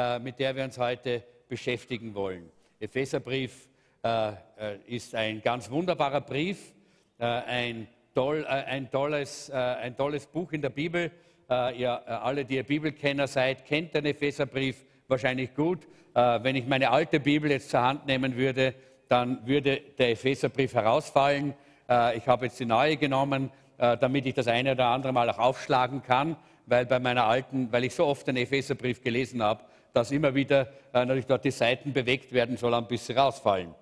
äh, mit der wir uns heute beschäftigen wollen. Epheserbrief äh, ist ein ganz wunderbarer Brief, ein, toll, ein, tolles, ein tolles Buch in der Bibel. Ihr alle, die ihr Bibelkenner seid, kennt den Epheserbrief wahrscheinlich gut. Wenn ich meine alte Bibel jetzt zur Hand nehmen würde, dann würde der Epheserbrief herausfallen. Ich habe jetzt die neue genommen, damit ich das eine oder andere Mal auch aufschlagen kann weil bei meiner alten, weil ich so oft den Epheserbrief gelesen habe, dass immer wieder äh, natürlich dort die Seiten bewegt werden sollen, bis sie rausfallen.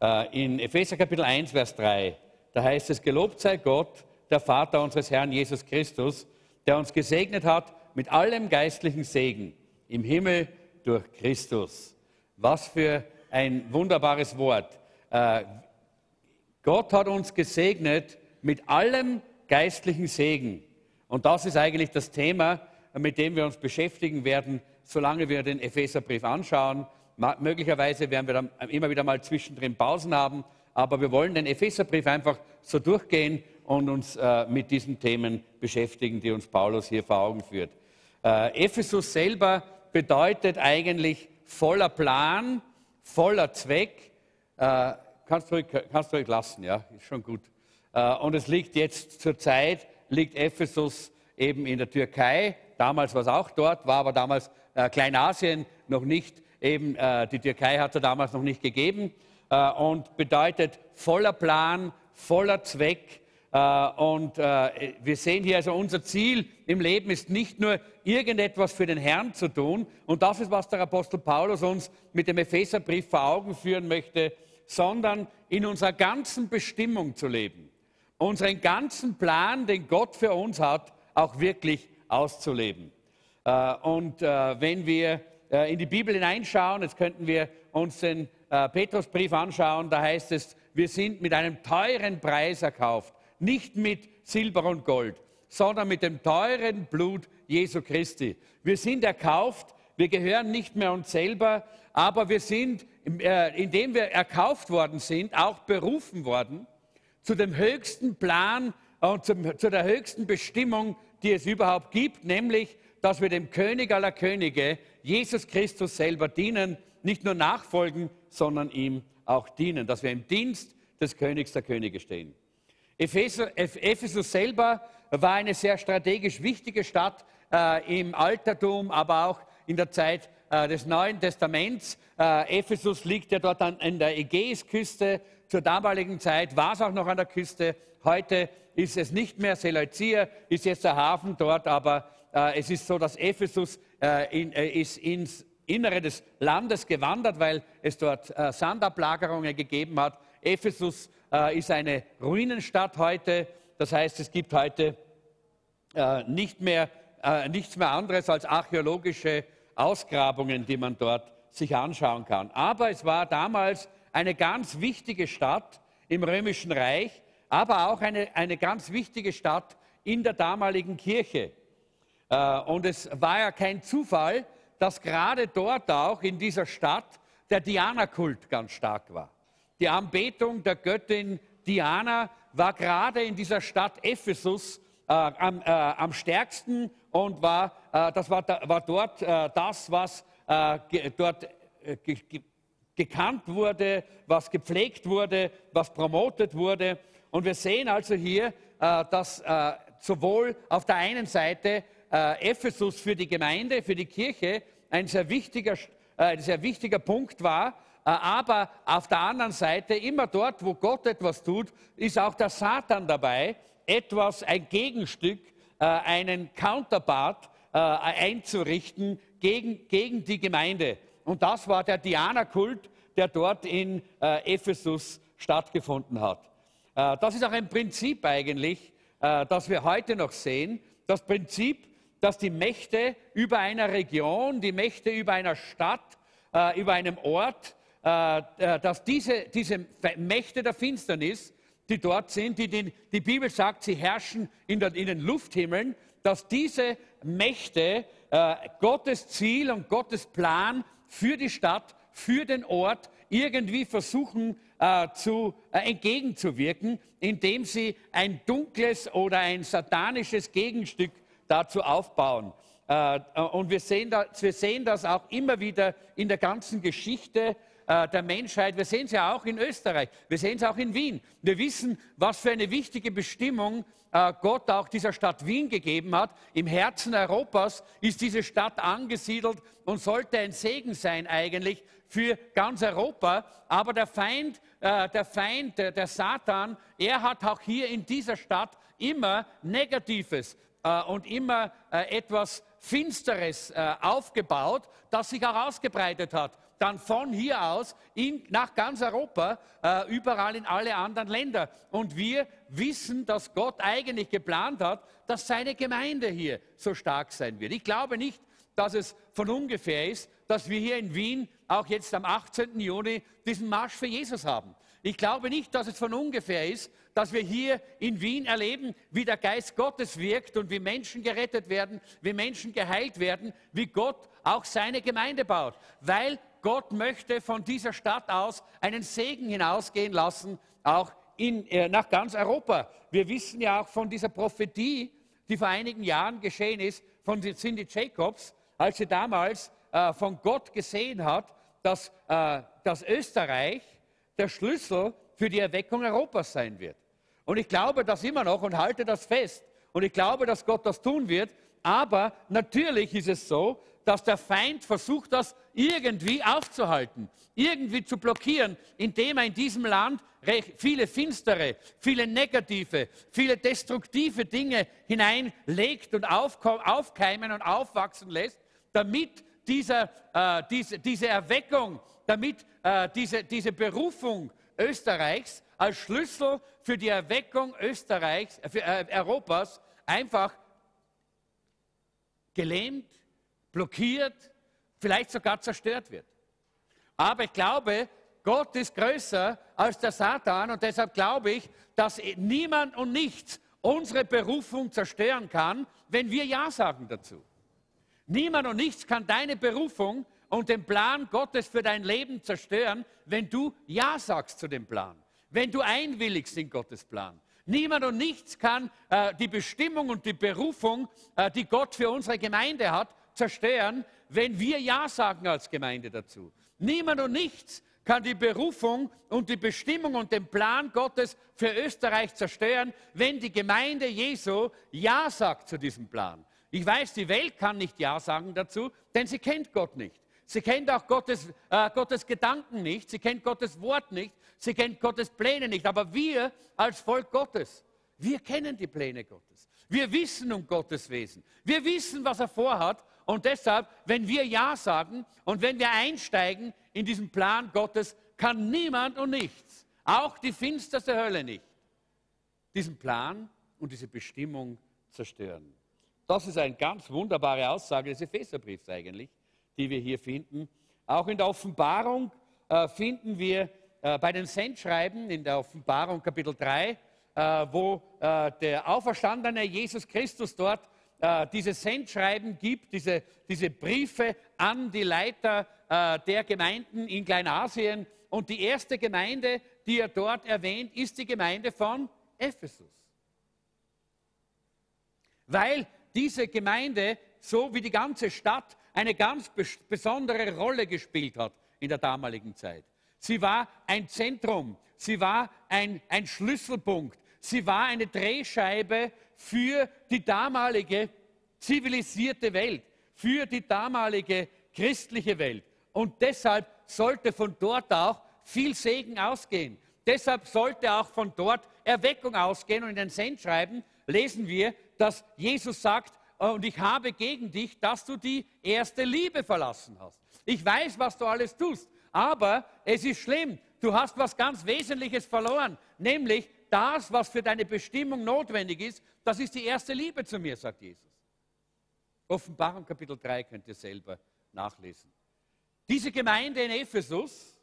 Äh, in Epheser Kapitel 1, Vers 3, da heißt es, gelobt sei Gott, der Vater unseres Herrn Jesus Christus, der uns gesegnet hat mit allem geistlichen Segen im Himmel durch Christus. Was für ein wunderbares Wort. Äh, Gott hat uns gesegnet mit allem geistlichen Segen. Und das ist eigentlich das Thema, mit dem wir uns beschäftigen werden, solange wir den Epheserbrief anschauen. Möglicherweise werden wir dann immer wieder mal zwischendrin Pausen haben, aber wir wollen den Epheserbrief einfach so durchgehen und uns äh, mit diesen Themen beschäftigen, die uns Paulus hier vor Augen führt. Äh, Ephesus selber bedeutet eigentlich voller Plan, voller Zweck. Äh, kannst, du kannst ruhig lassen, ja, ist schon gut. Äh, und es liegt jetzt zur Zeit liegt Ephesus eben in der Türkei. Damals war es auch dort, war aber damals äh, Kleinasien noch nicht, eben äh, die Türkei hat es damals noch nicht gegeben äh, und bedeutet voller Plan, voller Zweck. Äh, und wir sehen hier also unser Ziel im Leben ist nicht nur irgendetwas für den Herrn zu tun. Und das ist, was der Apostel Paulus uns mit dem Epheserbrief vor Augen führen möchte, sondern in unserer ganzen Bestimmung zu leben unseren ganzen Plan, den Gott für uns hat, auch wirklich auszuleben. Äh, und äh, wenn wir äh, in die Bibel hineinschauen, jetzt könnten wir uns den Petrusbrief anschauen, da heißt es, wir sind mit einem teuren Preis erkauft, nicht mit Silber und Gold, sondern mit dem teuren Blut Jesu Christi. Wir sind erkauft, wir gehören nicht mehr uns selber, aber wir sind, indem wir erkauft worden sind, auch berufen worden zu dem höchsten Plan und zu der höchsten Bestimmung, die es überhaupt gibt, nämlich, dass wir dem König aller Könige, Jesus Christus selber dienen, nicht nur nachfolgen, sondern ihm auch dienen, dass wir im Dienst des Königs der Könige stehen. Ephesus selber war eine sehr strategisch wichtige Stadt äh, im Altertum, aber auch in der Zeit äh, des Neuen Testaments. Äh, Ephesus liegt ja dort an, an der Ägäisküste, zur damaligen Zeit war es auch noch an der Küste. Heute ist es nicht mehr. Seleucia ist jetzt der Hafen dort, aber äh, es ist so, dass Ephesus äh, in, äh, ist ins Innere des Landes gewandert, weil es dort äh, Sandablagerungen gegeben hat. Ephesus äh, ist eine Ruinenstadt heute. Das heißt, es gibt heute äh, nicht mehr, nichts mehr anderes als archäologische Ausgrabungen, die man dort sich anschauen kann. Aber es war damals eine ganz wichtige Stadt im Römischen Reich, aber auch eine, eine ganz wichtige Stadt in der damaligen Kirche. Äh, und es war ja kein Zufall, dass gerade dort auch in dieser Stadt der Diana-Kult ganz stark war. Die Anbetung der Göttin Diana war gerade in dieser Stadt Ephesus äh, am, äh, am, stärksten und war, äh, das war, war dort äh, das, was äh, dort gekannt wurde, was gepflegt wurde, was promotet wurde. Und wir sehen also hier, dass sowohl auf der einen Seite äh, Ephesus für die Gemeinde, für die Kirche ein sehr wichtiger, ein sehr wichtiger Punkt war, aber auf der anderen Seite, immer dort, wo Gott etwas tut, ist auch der Satan dabei, etwas, ein Gegenstück, einen Counterpart einzurichten gegen, gegen die Gemeinde. Und das war der Diana-Kult, der dort in äh, Ephesus stattgefunden hat. Äh, das ist auch ein Prinzip eigentlich, äh, das wir heute noch sehen. Das Prinzip, dass die Mächte über einer Region, die Mächte über einer Stadt, äh, über einem Ort, äh, äh, dass diese, diese Mächte der Finsternis, die dort sind, die, die, die Bibel sagt, sie herrschen in, der, in den Lufthimmeln, dass diese Mächte Gottes Ziel und Gottes Plan für die Stadt, für den Ort irgendwie versuchen äh, zu, äh, entgegenzuwirken, indem sie ein dunkles oder ein satanisches Gegenstück dazu aufbauen. Äh, und wir sehen, das, wir sehen das auch immer wieder in der ganzen Geschichte äh, der Menschheit. Wir sehen es ja auch in Österreich. Wir sehen es auch in Wien. Wir wissen, was für eine wichtige Bestimmung äh, Gott auch dieser Stadt Wien gegeben hat. Im Herzen Europas ist diese Stadt angesiedelt und sollte ein Segen sein eigentlich für ganz Europa. Aber der Feind, äh, der Feind, der Satan, er hat auch hier in dieser Stadt immer Negatives und immer etwas Finsteres aufgebaut, das sich auch ausgebreitet hat dann von hier aus in, nach ganz Europa, äh, überall in alle anderen Länder. Und wir wissen, dass Gott eigentlich geplant hat, dass seine Gemeinde hier so stark sein wird. Ich glaube nicht, dass es von ungefähr ist, dass wir hier in Wien auch jetzt am 18. Juni diesen Marsch für Jesus haben. Ich glaube nicht, dass es von ungefähr ist, dass wir hier in Wien erleben, wie der Geist Gottes wirkt und wie Menschen gerettet werden, wie Menschen geheilt werden, wie Gott auch seine Gemeinde baut. Weil Gott möchte von dieser Stadt aus einen Segen hinausgehen lassen, auch in, äh, nach ganz Europa. Wir wissen ja auch von dieser Prophetie, die vor einigen Jahren geschehen ist, von Cindy Jacobs, als sie damals äh, von Gott gesehen hat, dass, äh, dass Österreich der Schlüssel für die Erweckung Europas sein wird. Und ich glaube das immer noch und halte das fest. Und ich glaube, dass Gott das tun wird. Aber natürlich ist es so, dass der Feind versucht, das irgendwie aufzuhalten, irgendwie zu blockieren, indem er in diesem Land viele finstere, viele negative, viele destruktive Dinge hineinlegt und aufkeimen und aufwachsen lässt, damit dieser, äh, diese, diese Erweckung, damit äh, diese, diese Berufung Österreichs als Schlüssel für die Erweckung Österreichs, äh, für, äh, Europas einfach gelähmt, blockiert, vielleicht sogar zerstört wird. Aber ich glaube, Gott ist größer als der Satan und deshalb glaube ich, dass niemand und nichts unsere Berufung zerstören kann, wenn wir Ja sagen dazu. Niemand und nichts kann deine Berufung und den Plan Gottes für dein Leben zerstören, wenn du Ja sagst zu dem Plan, wenn du einwilligst in Gottes Plan. Niemand und nichts kann äh, die Bestimmung und die Berufung, äh, die Gott für unsere Gemeinde hat, zerstören, wenn wir Ja sagen als Gemeinde dazu. Niemand und nichts kann die Berufung und die Bestimmung und den Plan Gottes für Österreich zerstören, wenn die Gemeinde Jesu Ja sagt zu diesem Plan. Ich weiß, die Welt kann nicht Ja sagen dazu, denn sie kennt Gott nicht. Sie kennt auch Gottes, äh, Gottes Gedanken nicht, sie kennt Gottes Wort nicht, sie kennt Gottes Pläne nicht. Aber wir als Volk Gottes, wir kennen die Pläne Gottes. Wir wissen um Gottes Wesen. Wir wissen, was er vorhat und deshalb, wenn wir Ja sagen und wenn wir einsteigen in diesen Plan Gottes, kann niemand und nichts, auch die finsterste Hölle nicht, diesen Plan und diese Bestimmung zerstören. Das ist eine ganz wunderbare Aussage des Epheserbriefs eigentlich, die wir hier finden. Auch in der Offenbarung äh, finden wir äh, bei den Sendschreiben in der Offenbarung Kapitel 3, äh, wo äh, der auferstandene Jesus Christus dort äh, diese Sendschreiben gibt, diese, diese Briefe an die Leiter äh, der Gemeinden in Kleinasien. Und die erste Gemeinde, die er dort erwähnt, ist die Gemeinde von Ephesus. Weil diese Gemeinde, so wie die ganze Stadt, eine ganz besondere Rolle gespielt hat in der damaligen Zeit. Sie war ein Zentrum, sie war ein, ein Schlüsselpunkt, sie war eine Drehscheibe für die damalige zivilisierte Welt, für die damalige christliche Welt. Und deshalb sollte von dort auch viel Segen ausgehen. Deshalb sollte auch von dort Erweckung ausgehen. Und in den Sendschreiben lesen wir, dass Jesus sagt, und ich habe gegen dich, dass du die erste Liebe verlassen hast. Ich weiß, was du alles tust, aber es ist schlimm. Du hast was ganz Wesentliches verloren, nämlich das, was für deine Bestimmung notwendig ist, das ist die erste Liebe zu mir, sagt Jesus. Offenbarung Kapitel 3 könnt ihr selber nachlesen. Diese Gemeinde in Ephesus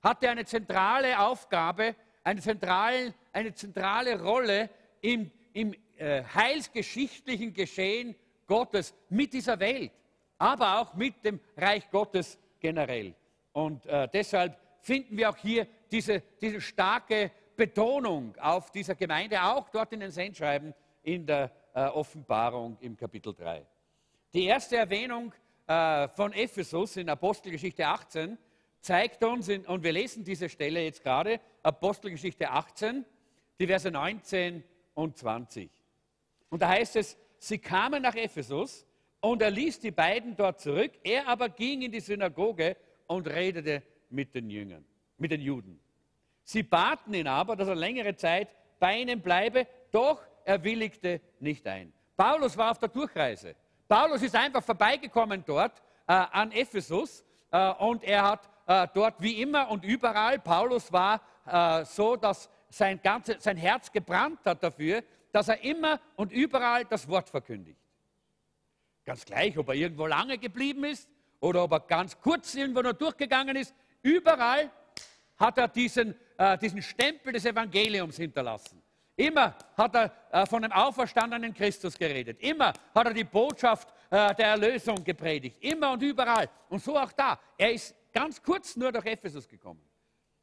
hatte eine zentrale Aufgabe, eine zentrale, eine zentrale Rolle im, im äh, heilsgeschichtlichen Geschehen Gottes mit dieser Welt, aber auch mit dem Reich Gottes generell. Und äh, deshalb finden wir auch hier diese, diese starke Betonung auf dieser Gemeinde, auch dort in den Sendschreiben in der äh, Offenbarung im Kapitel 3. Die erste Erwähnung äh, von Ephesus in Apostelgeschichte 18 zeigt uns, in, und wir lesen diese Stelle jetzt gerade, Apostelgeschichte 18, die Verse 19 und 20. Und da heißt es, sie kamen nach Ephesus und er ließ die beiden dort zurück. Er aber ging in die Synagoge und redete mit den Jüngern, mit den Juden. Sie baten ihn aber, dass er längere Zeit bei ihnen bleibe, doch er willigte nicht ein. Paulus war auf der Durchreise. Paulus ist einfach vorbeigekommen dort äh, an Ephesus äh, und er hat äh, dort wie immer und überall, Paulus war äh, so, dass sein, ganze, sein Herz gebrannt hat dafür, dass er immer und überall das Wort verkündigt. Ganz gleich, ob er irgendwo lange geblieben ist oder ob er ganz kurz irgendwo nur durchgegangen ist, überall hat er diesen, äh, diesen Stempel des Evangeliums hinterlassen. Immer hat er äh, von dem auferstandenen Christus geredet. Immer hat er die Botschaft äh, der Erlösung gepredigt. Immer und überall. Und so auch da. Er ist ganz kurz nur durch Ephesus gekommen.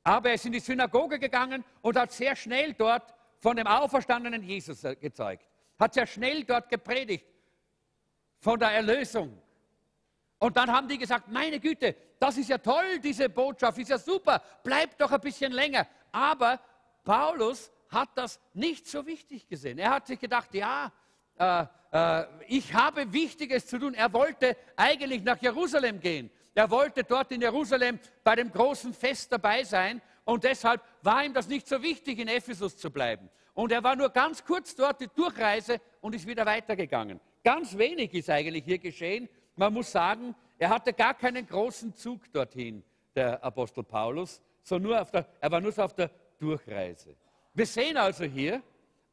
Aber er ist in die Synagoge gegangen und hat sehr schnell dort von dem auferstandenen Jesus gezeugt. Hat sehr schnell dort gepredigt von der Erlösung. Und dann haben die gesagt, meine Güte, das ist ja toll, diese Botschaft, ist ja super, bleibt doch ein bisschen länger. Aber Paulus hat das nicht so wichtig gesehen. Er hat sich gedacht, ja, äh, äh, ich habe Wichtiges zu tun. Er wollte eigentlich nach Jerusalem gehen. Er wollte dort in Jerusalem bei dem großen Fest dabei sein und deshalb war ihm das nicht so wichtig, in Ephesus zu bleiben. Und er war nur ganz kurz dort, die Durchreise, und ist wieder weitergegangen. Ganz wenig ist eigentlich hier geschehen. Man muss sagen, er hatte gar keinen großen Zug dorthin, der Apostel Paulus, sondern der, er war nur so auf der Durchreise. Wir sehen also hier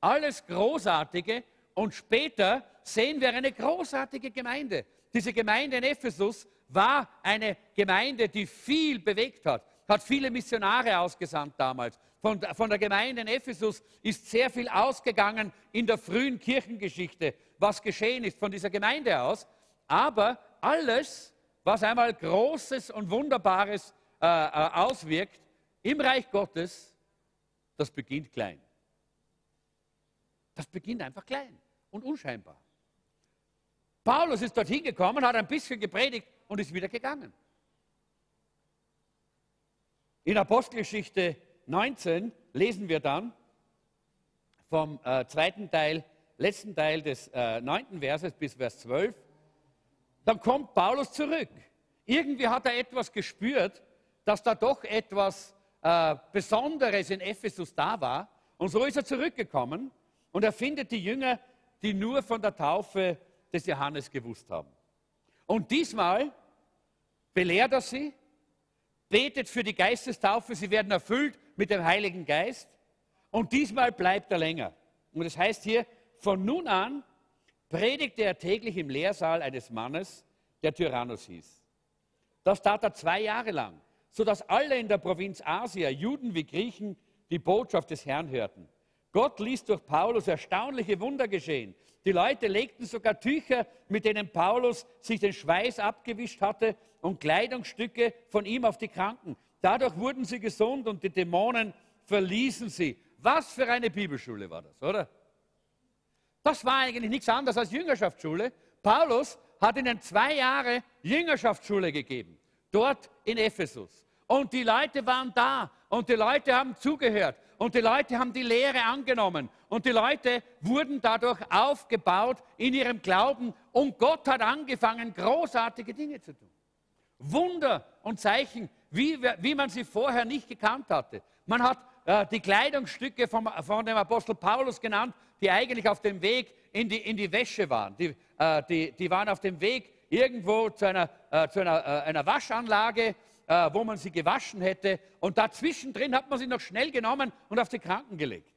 alles Großartige und später sehen wir eine großartige Gemeinde. Diese Gemeinde in Ephesus war eine Gemeinde, die viel bewegt hat, hat viele Missionare ausgesandt damals. Von, von der Gemeinde in Ephesus ist sehr viel ausgegangen in der frühen Kirchengeschichte, was geschehen ist von dieser Gemeinde aus. Aber alles, was einmal Großes und Wunderbares äh, äh auswirkt im Reich Gottes, das beginnt klein. Das beginnt einfach klein und unscheinbar. Paulus ist dorthin gekommen, hat ein bisschen gepredigt und ist wieder gegangen. In Apostelgeschichte 19 lesen wir dann vom äh, zweiten Teil, letzten Teil des äh, neunten Verses bis Vers 12, dann kommt Paulus zurück. Irgendwie hat er etwas gespürt, dass da doch etwas äh, Besonderes in Ephesus da war. Und so ist er zurückgekommen und er findet die Jünger, die nur von der Taufe des Johannes gewusst haben. Und diesmal belehrt er sie, betet für die Geistestaufe, sie werden erfüllt mit dem Heiligen Geist. Und diesmal bleibt er länger. Und es das heißt hier, von nun an predigte er täglich im Lehrsaal eines Mannes, der Tyrannus hieß. Das tat er zwei Jahre lang sodass alle in der Provinz Asia, Juden wie Griechen, die Botschaft des Herrn hörten. Gott ließ durch Paulus erstaunliche Wunder geschehen. Die Leute legten sogar Tücher, mit denen Paulus sich den Schweiß abgewischt hatte, und Kleidungsstücke von ihm auf die Kranken. Dadurch wurden sie gesund und die Dämonen verließen sie. Was für eine Bibelschule war das, oder? Das war eigentlich nichts anderes als Jüngerschaftsschule. Paulus hat ihnen zwei Jahre Jüngerschaftsschule gegeben dort in Ephesus. Und die Leute waren da und die Leute haben zugehört und die Leute haben die Lehre angenommen und die Leute wurden dadurch aufgebaut in ihrem Glauben und Gott hat angefangen, großartige Dinge zu tun. Wunder und Zeichen, wie, wie man sie vorher nicht gekannt hatte. Man hat äh, die Kleidungsstücke vom, von dem Apostel Paulus genannt, die eigentlich auf dem Weg in die, in die Wäsche waren. Die, äh, die, die waren auf dem Weg irgendwo zu einer, äh, zu einer, äh, einer Waschanlage, äh, wo man sie gewaschen hätte. Und dazwischen drin hat man sie noch schnell genommen und auf die Kranken gelegt,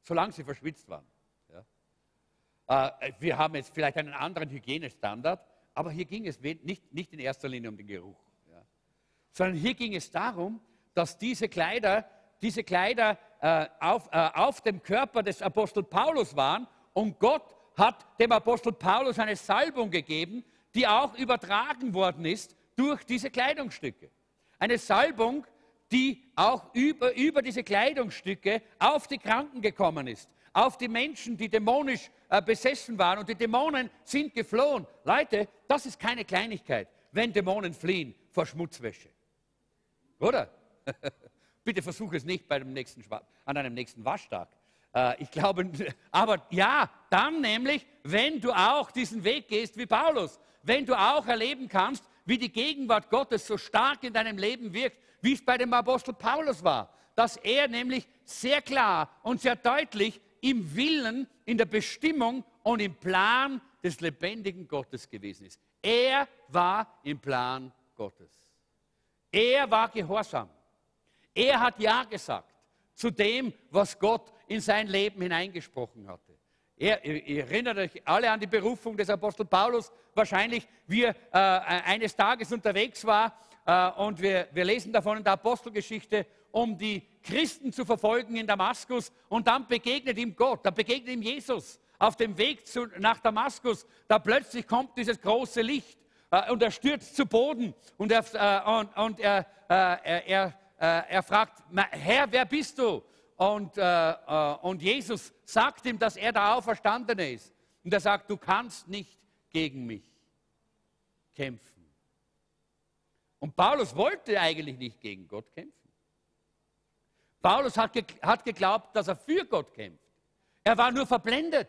solange sie verschwitzt waren. Ja. Äh, wir haben jetzt vielleicht einen anderen Hygienestandard, aber hier ging es nicht, nicht in erster Linie um den Geruch, ja. sondern hier ging es darum, dass diese Kleider, diese Kleider äh, auf, äh, auf dem Körper des Apostel Paulus waren und Gott hat dem Apostel Paulus eine Salbung gegeben, die auch übertragen worden ist durch diese Kleidungsstücke. Eine Salbung, die auch über, über diese Kleidungsstücke auf die Kranken gekommen ist, auf die Menschen, die dämonisch äh, besessen waren und die Dämonen sind geflohen. Leute, das ist keine Kleinigkeit, wenn Dämonen fliehen vor Schmutzwäsche. Oder? Bitte versuche es nicht bei dem nächsten, an einem nächsten Waschtag. Äh, ich glaube, aber ja, dann nämlich, wenn du auch diesen Weg gehst wie Paulus, wenn du auch erleben kannst, wie die Gegenwart Gottes so stark in deinem Leben wirkt, wie es bei dem Apostel Paulus war, dass er nämlich sehr klar und sehr deutlich im Willen, in der Bestimmung und im Plan des lebendigen Gottes gewesen ist. Er war im Plan Gottes. Er war gehorsam. Er hat Ja gesagt zu dem, was Gott in sein Leben hineingesprochen hatte. Er, ihr, erinnert euch alle an die Berufung des Apostel Paulus, wahrscheinlich, wie er äh, eines Tages unterwegs war. Äh, und wir, wir lesen davon in der Apostelgeschichte, um die Christen zu verfolgen in Damaskus. Und dann begegnet ihm Gott, da begegnet ihm Jesus auf dem Weg zu, nach Damaskus. Da plötzlich kommt dieses große Licht äh, und er stürzt zu Boden und er, äh, und, und er, äh, er, äh, er fragt, Herr, wer bist du? Und, äh, äh, und Jesus sagt ihm, dass er der Auferstandene ist. Und er sagt, du kannst nicht gegen mich kämpfen. Und Paulus wollte eigentlich nicht gegen Gott kämpfen. Paulus hat, ge hat geglaubt, dass er für Gott kämpft. Er war nur verblendet.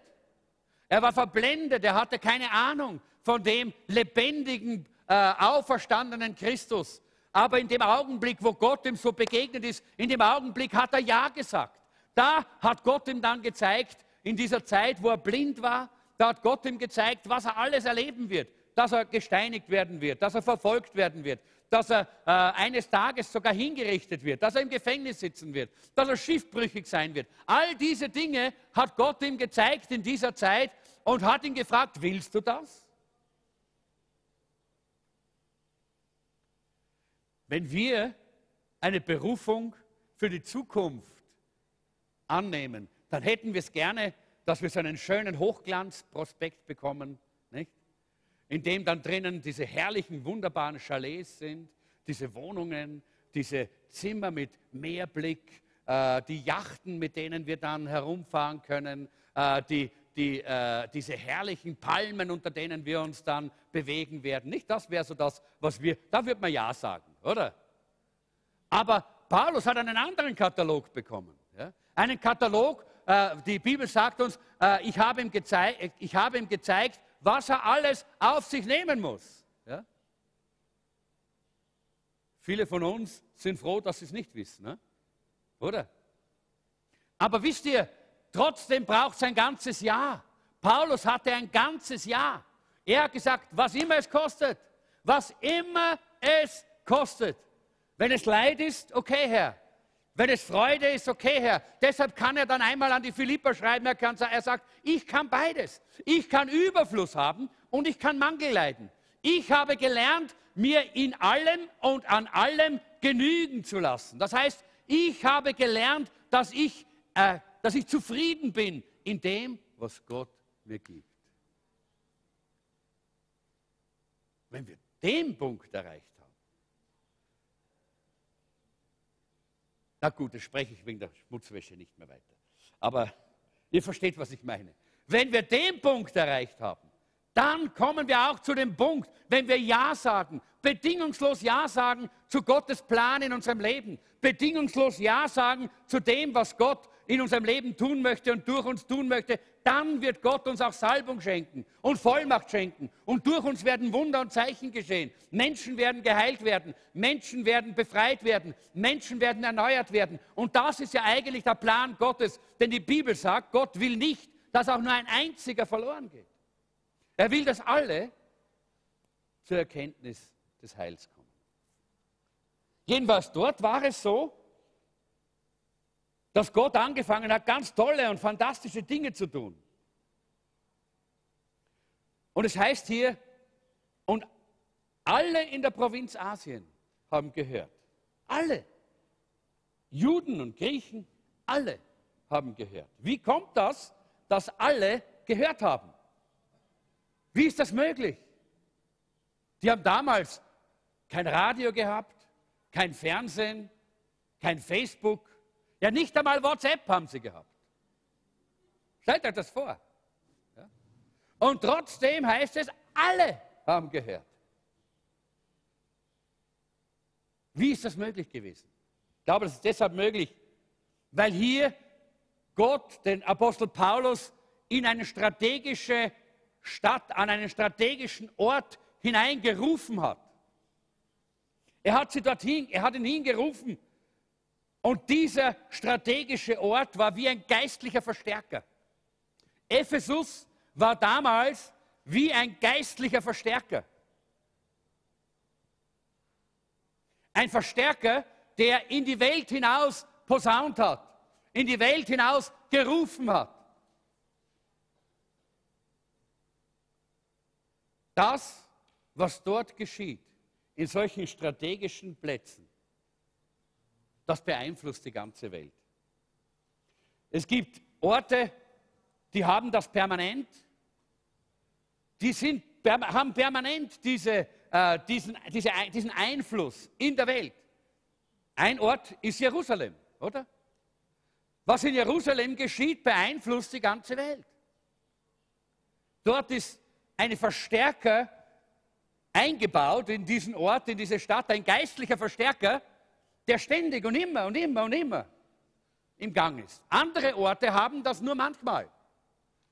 Er war verblendet, er hatte keine Ahnung von dem lebendigen, äh, auferstandenen Christus. Aber in dem Augenblick, wo Gott ihm so begegnet ist, in dem Augenblick hat er Ja gesagt. Da hat Gott ihm dann gezeigt, in dieser Zeit, wo er blind war, da hat Gott ihm gezeigt, was er alles erleben wird. Dass er gesteinigt werden wird, dass er verfolgt werden wird, dass er äh, eines Tages sogar hingerichtet wird, dass er im Gefängnis sitzen wird, dass er schiffbrüchig sein wird. All diese Dinge hat Gott ihm gezeigt in dieser Zeit und hat ihn gefragt, willst du das? Wenn wir eine Berufung für die Zukunft annehmen, dann hätten wir es gerne, dass wir so einen schönen Hochglanzprospekt bekommen, nicht? in dem dann drinnen diese herrlichen, wunderbaren Chalets sind, diese Wohnungen, diese Zimmer mit Meerblick, äh, die Yachten, mit denen wir dann herumfahren können, äh, die, die, äh, diese herrlichen Palmen, unter denen wir uns dann bewegen werden. Nicht das wäre so das, was wir, da würde man Ja sagen oder? Aber Paulus hat einen anderen Katalog bekommen. Ja? Einen Katalog, äh, die Bibel sagt uns, äh, ich, habe ihm gezeigt, ich ihm gezeigt, was er alles auf sich nehmen muss. Ja? Viele von uns sind froh, dass sie es nicht wissen, ne? oder? Aber wisst ihr, trotzdem braucht es ein ganzes Jahr. Paulus hatte ein ganzes Jahr. Er hat gesagt, was immer es kostet, was immer es kostet. Wenn es Leid ist, okay, Herr. Wenn es Freude ist, okay, Herr. Deshalb kann er dann einmal an die Philipper schreiben, er, kann, er sagt, ich kann beides. Ich kann Überfluss haben und ich kann Mangel leiden. Ich habe gelernt, mir in allem und an allem genügen zu lassen. Das heißt, ich habe gelernt, dass ich, äh, dass ich zufrieden bin in dem, was Gott mir gibt. Wenn wir den Punkt erreicht Na gut, das spreche ich wegen der Schmutzwäsche nicht mehr weiter. Aber ihr versteht, was ich meine. Wenn wir den Punkt erreicht haben, dann kommen wir auch zu dem Punkt, wenn wir Ja sagen, bedingungslos Ja sagen zu Gottes Plan in unserem Leben, bedingungslos Ja sagen zu dem, was Gott in unserem Leben tun möchte und durch uns tun möchte, dann wird Gott uns auch Salbung schenken und Vollmacht schenken. Und durch uns werden Wunder und Zeichen geschehen. Menschen werden geheilt werden, Menschen werden befreit werden, Menschen werden erneuert werden. Und das ist ja eigentlich der Plan Gottes. Denn die Bibel sagt, Gott will nicht, dass auch nur ein einziger verloren geht. Er will, dass alle zur Erkenntnis des Heils kommen. Jedenfalls dort war es so, dass Gott angefangen hat, ganz tolle und fantastische Dinge zu tun. Und es heißt hier, und alle in der Provinz Asien haben gehört. Alle. Juden und Griechen, alle haben gehört. Wie kommt das, dass alle gehört haben? Wie ist das möglich? Die haben damals kein Radio gehabt, kein Fernsehen, kein Facebook, ja, nicht einmal WhatsApp haben sie gehabt. Stellt euch das vor. Und trotzdem heißt es, alle haben gehört. Wie ist das möglich gewesen? Ich glaube, das ist deshalb möglich, weil hier Gott den Apostel Paulus in eine strategische Stadt, an einen strategischen Ort hineingerufen hat. Er hat sie dorthin, er hat ihn hingerufen. Und dieser strategische Ort war wie ein geistlicher Verstärker. Ephesus war damals wie ein geistlicher Verstärker. Ein Verstärker, der in die Welt hinaus posaunt hat, in die Welt hinaus gerufen hat. Das, was dort geschieht, in solchen strategischen Plätzen, das beeinflusst die ganze Welt. Es gibt Orte, die haben das permanent, die sind, haben permanent diese, äh, diesen, diese, diesen Einfluss in der Welt. Ein Ort ist Jerusalem, oder? Was in Jerusalem geschieht, beeinflusst die ganze Welt. Dort ist ein Verstärker eingebaut in diesen Ort, in diese Stadt, ein geistlicher Verstärker, der ständig und immer und immer und immer im Gang ist. Andere Orte haben das nur manchmal.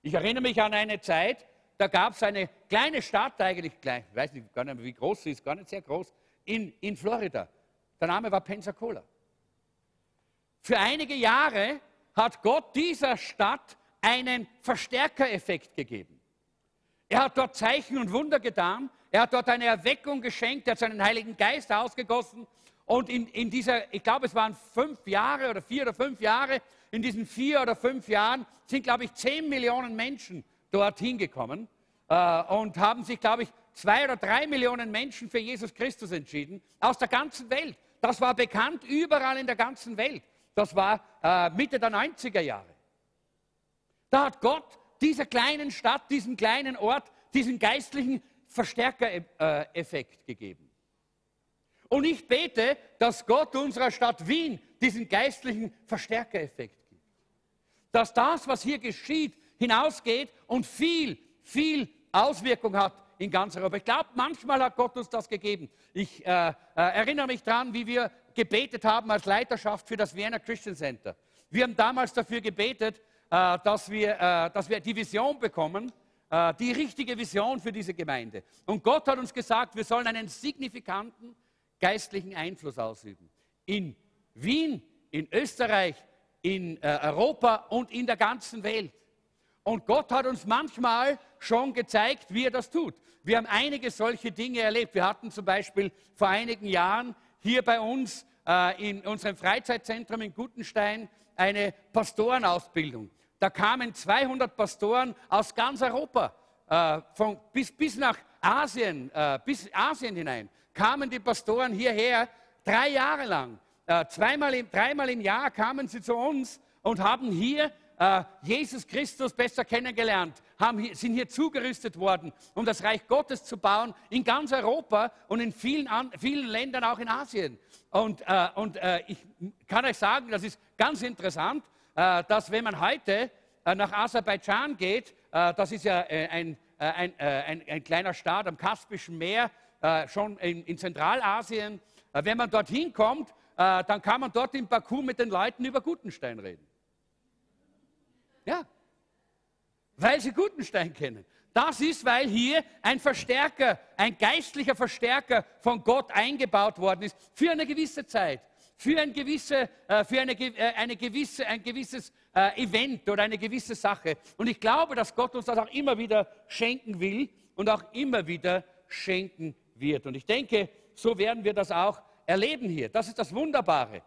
Ich erinnere mich an eine Zeit, da gab es eine kleine Stadt, eigentlich klein, ich weiß nicht gar nicht, wie groß sie ist, gar nicht sehr groß, in, in Florida. Der Name war Pensacola. Für einige Jahre hat Gott dieser Stadt einen Verstärkereffekt gegeben. Er hat dort Zeichen und Wunder getan, er hat dort eine Erweckung geschenkt, er hat seinen Heiligen Geist ausgegossen und in, in dieser, ich glaube, es waren fünf Jahre oder vier oder fünf Jahre, in diesen vier oder fünf Jahren sind, glaube ich, zehn Millionen Menschen dorthin gekommen äh, und haben sich, glaube ich, zwei oder drei Millionen Menschen für Jesus Christus entschieden, aus der ganzen Welt. Das war bekannt überall in der ganzen Welt. Das war äh, Mitte der 90er Jahre. Da hat Gott dieser kleinen Stadt, diesem kleinen Ort, diesen geistlichen Verstärkereffekt gegeben. Und ich bete, dass Gott unserer Stadt Wien diesen geistlichen Verstärkereffekt gibt. Dass das, was hier geschieht, hinausgeht und viel, viel Auswirkung hat in ganz Europa. Ich glaube, manchmal hat Gott uns das gegeben. Ich äh, äh, erinnere mich daran, wie wir gebetet haben als Leiterschaft für das Vienna Christian Center. Wir haben damals dafür gebetet, äh, dass, wir, äh, dass wir die Vision bekommen, äh, die richtige Vision für diese Gemeinde. Und Gott hat uns gesagt, wir sollen einen signifikanten geistlichen Einfluss ausüben. In Wien, in Österreich, in äh, Europa und in der ganzen Welt. Und Gott hat uns manchmal schon gezeigt, wie er das tut. Wir haben einige solche Dinge erlebt. Wir hatten zum Beispiel vor einigen Jahren hier bei uns äh, in unserem Freizeitzentrum in Gutenstein eine Pastorenausbildung. Da kamen 200 Pastoren aus ganz Europa, äh, von, bis, bis nach Asien, äh, bis Asien hinein, kamen die Pastoren hierher drei Jahre lang. Äh, zweimal im, dreimal im Jahr kamen sie zu uns und haben hier äh, Jesus Christus besser kennengelernt, haben, sind hier zugerüstet worden, um das Reich Gottes zu bauen in ganz Europa und in vielen, an, vielen Ländern, auch in Asien. Und, äh, und äh, ich kann euch sagen, das ist ganz interessant, äh, dass wenn man heute äh, nach Aserbaidschan geht, das ist ja ein, ein, ein, ein, kleiner Staat am Kaspischen Meer, schon in, in Zentralasien, wenn man dorthin kommt, dann kann man dort in Baku mit den Leuten über Gutenstein reden. Ja, weil sie Gutenstein kennen. Das ist, weil hier ein Verstärker, ein geistlicher Verstärker von Gott eingebaut worden ist für eine gewisse Zeit, für, ein gewisse, äh, für eine, äh, eine gewisse, ein gewisses äh, Event oder eine gewisse Sache. Und ich glaube, dass Gott uns das auch immer wieder schenken will und auch immer wieder schenken wird. Und ich denke, so werden wir das auch erleben hier. Das ist das Wunderbare.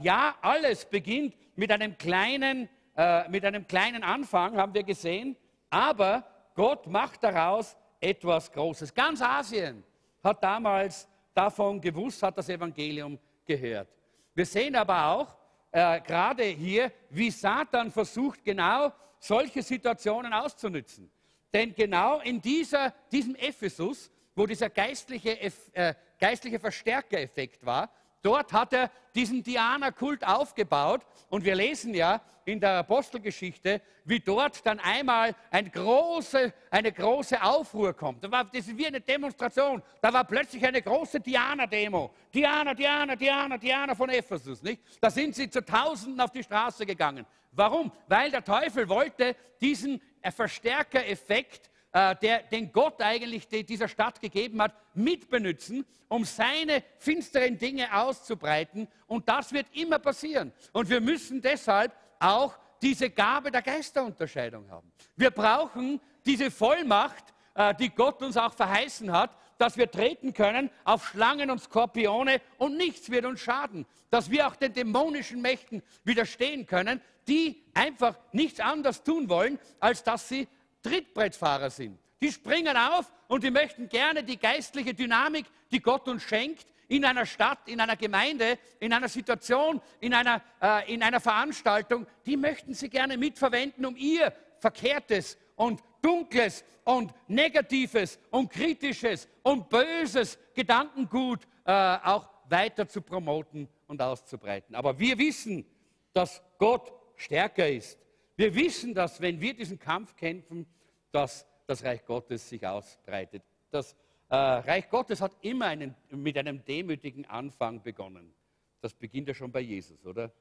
Ja, alles beginnt mit einem kleinen äh, mit einem kleinen Anfang, haben wir gesehen, aber Gott macht daraus etwas Großes. Ganz Asien hat damals davon gewusst, hat das Evangelium gehört. Wir sehen aber auch äh, gerade hier, wie Satan versucht, genau solche Situationen auszunützen. Denn genau in dieser, diesem Ephesus, wo dieser geistliche, äh, geistliche Verstärkereffekt war, Dort hat er diesen Diana-Kult aufgebaut und wir lesen ja in der Apostelgeschichte, wie dort dann einmal ein große, eine große Aufruhr kommt. Das, war, das ist wie eine Demonstration. Da war plötzlich eine große Diana-Demo. Diana, Diana, Diana, Diana von Ephesus. Nicht? Da sind sie zu Tausenden auf die Straße gegangen. Warum? Weil der Teufel wollte diesen Verstärkereffekt äh, der, den Gott eigentlich dieser Stadt gegeben hat, mitbenützen, um seine finsteren Dinge auszubreiten. Und das wird immer passieren. Und wir müssen deshalb auch diese Gabe der Geisterunterscheidung haben. Wir brauchen diese Vollmacht, äh, die Gott uns auch verheißen hat, dass wir treten können auf Schlangen und Skorpione und nichts wird uns schaden. Dass wir auch den dämonischen Mächten widerstehen können, die einfach nichts anderes tun wollen, als dass sie Trittbrettfahrer sind. Die springen auf und die möchten gerne die geistliche Dynamik, die Gott uns schenkt, in einer Stadt, in einer Gemeinde, in einer Situation, in einer, äh, in einer Veranstaltung, die möchten sie gerne mitverwenden, um ihr Verkehrtes und Dunkles und Negatives und Kritisches und Böses Gedankengut äh, auch weiter zu promoten und auszubreiten. Aber wir wissen, dass Gott stärker ist wir wissen, dass wenn wir diesen Kampf kämpfen, dass das Reich Gottes sich ausbreitet. Das äh, Reich Gottes hat immer einen, mit einem demütigen Anfang begonnen. Das beginnt ja schon bei Jesus, oder?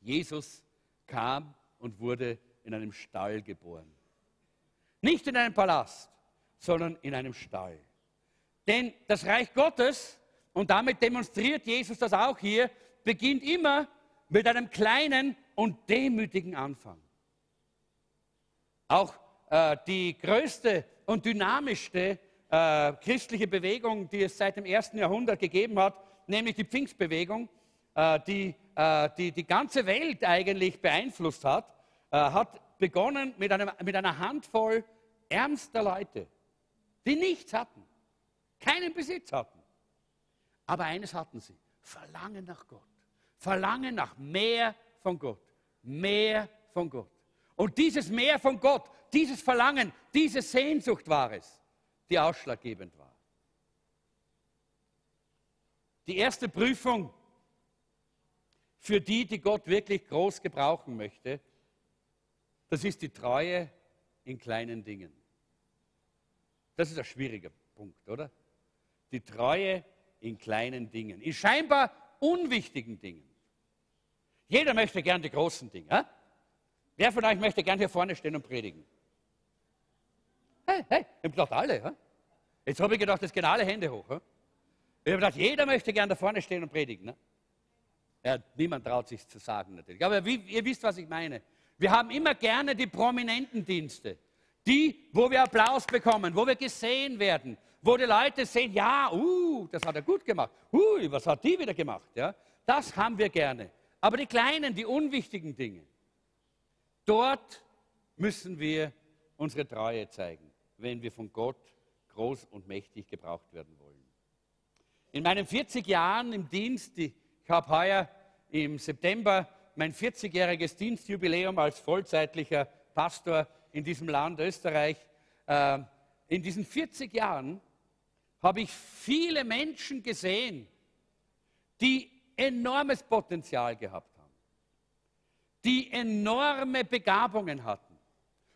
Jesus kam und wurde in einem Stall geboren. Nicht in einem Palast, sondern in einem Stall. Denn das Reich Gottes, und damit demonstriert Jesus das auch hier, beginnt immer mit einem kleinen und demütigen Anfang. Auch äh, die größte und dynamischste äh, christliche Bewegung, die es seit dem ersten Jahrhundert gegeben hat, nämlich die Pfingstbewegung, äh, die, äh, die die ganze Welt eigentlich beeinflusst hat, äh, hat begonnen mit, einem, mit einer Handvoll ärmster Leute, die nichts hatten, keinen Besitz hatten. Aber eines hatten sie, Verlangen nach Gott, Verlangen nach mehr von Gott mehr von Gott. Und dieses Mehr von Gott, dieses Verlangen, diese Sehnsucht war es, die ausschlaggebend war. Die erste Prüfung für die, die Gott wirklich groß gebrauchen möchte, das ist die Treue in kleinen Dingen. Das ist ein schwieriger Punkt, oder? Die Treue in kleinen Dingen, in scheinbar unwichtigen Dingen. Jeder möchte gern die großen Dinge. Wer von euch möchte gern hier vorne stehen und predigen? Hey, hey, habe gedacht, alle. Äh? Jetzt habe ich gedacht, es gehen alle Hände hoch. Äh? Ich habe gedacht, jeder möchte gern da vorne stehen und predigen. Ne? Ja, niemand traut sich zu sagen natürlich. Aber wie, ihr wisst, was ich meine. Wir haben immer gerne die prominenten Dienste. Die, wo wir Applaus bekommen, wo wir gesehen werden, wo die Leute sehen, ja, uh, das hat er gut gemacht. Uh, was hat die wieder gemacht? Ja? Das haben wir gerne. Aber die kleinen, die unwichtigen Dinge, dort müssen wir unsere Treue zeigen, wenn wir von Gott groß und mächtig gebraucht werden wollen. In meinen 40 Jahren im Dienst, ich habe heuer im September mein 40-jähriges Dienstjubiläum als vollzeitlicher Pastor in diesem Land Österreich. Äh, in diesen 40 Jahren habe ich viele Menschen gesehen, die enormes Potenzial gehabt haben, die enorme Begabungen hatten.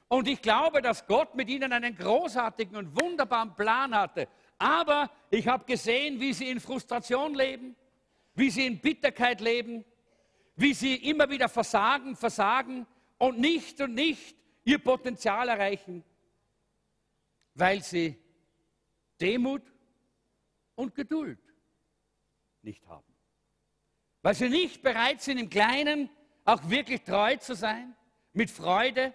Und ich glaube, dass Gott mit ihnen einen großartigen und wunderbaren Plan hatte. Aber ich habe gesehen, wie sie in Frustration leben, wie sie in Bitterkeit leben, wie sie immer wieder versagen, versagen und nicht und nicht ihr Potenzial erreichen, weil sie Demut und Geduld nicht haben. Weil sie nicht bereit sind, im Kleinen auch wirklich treu zu sein, mit Freude,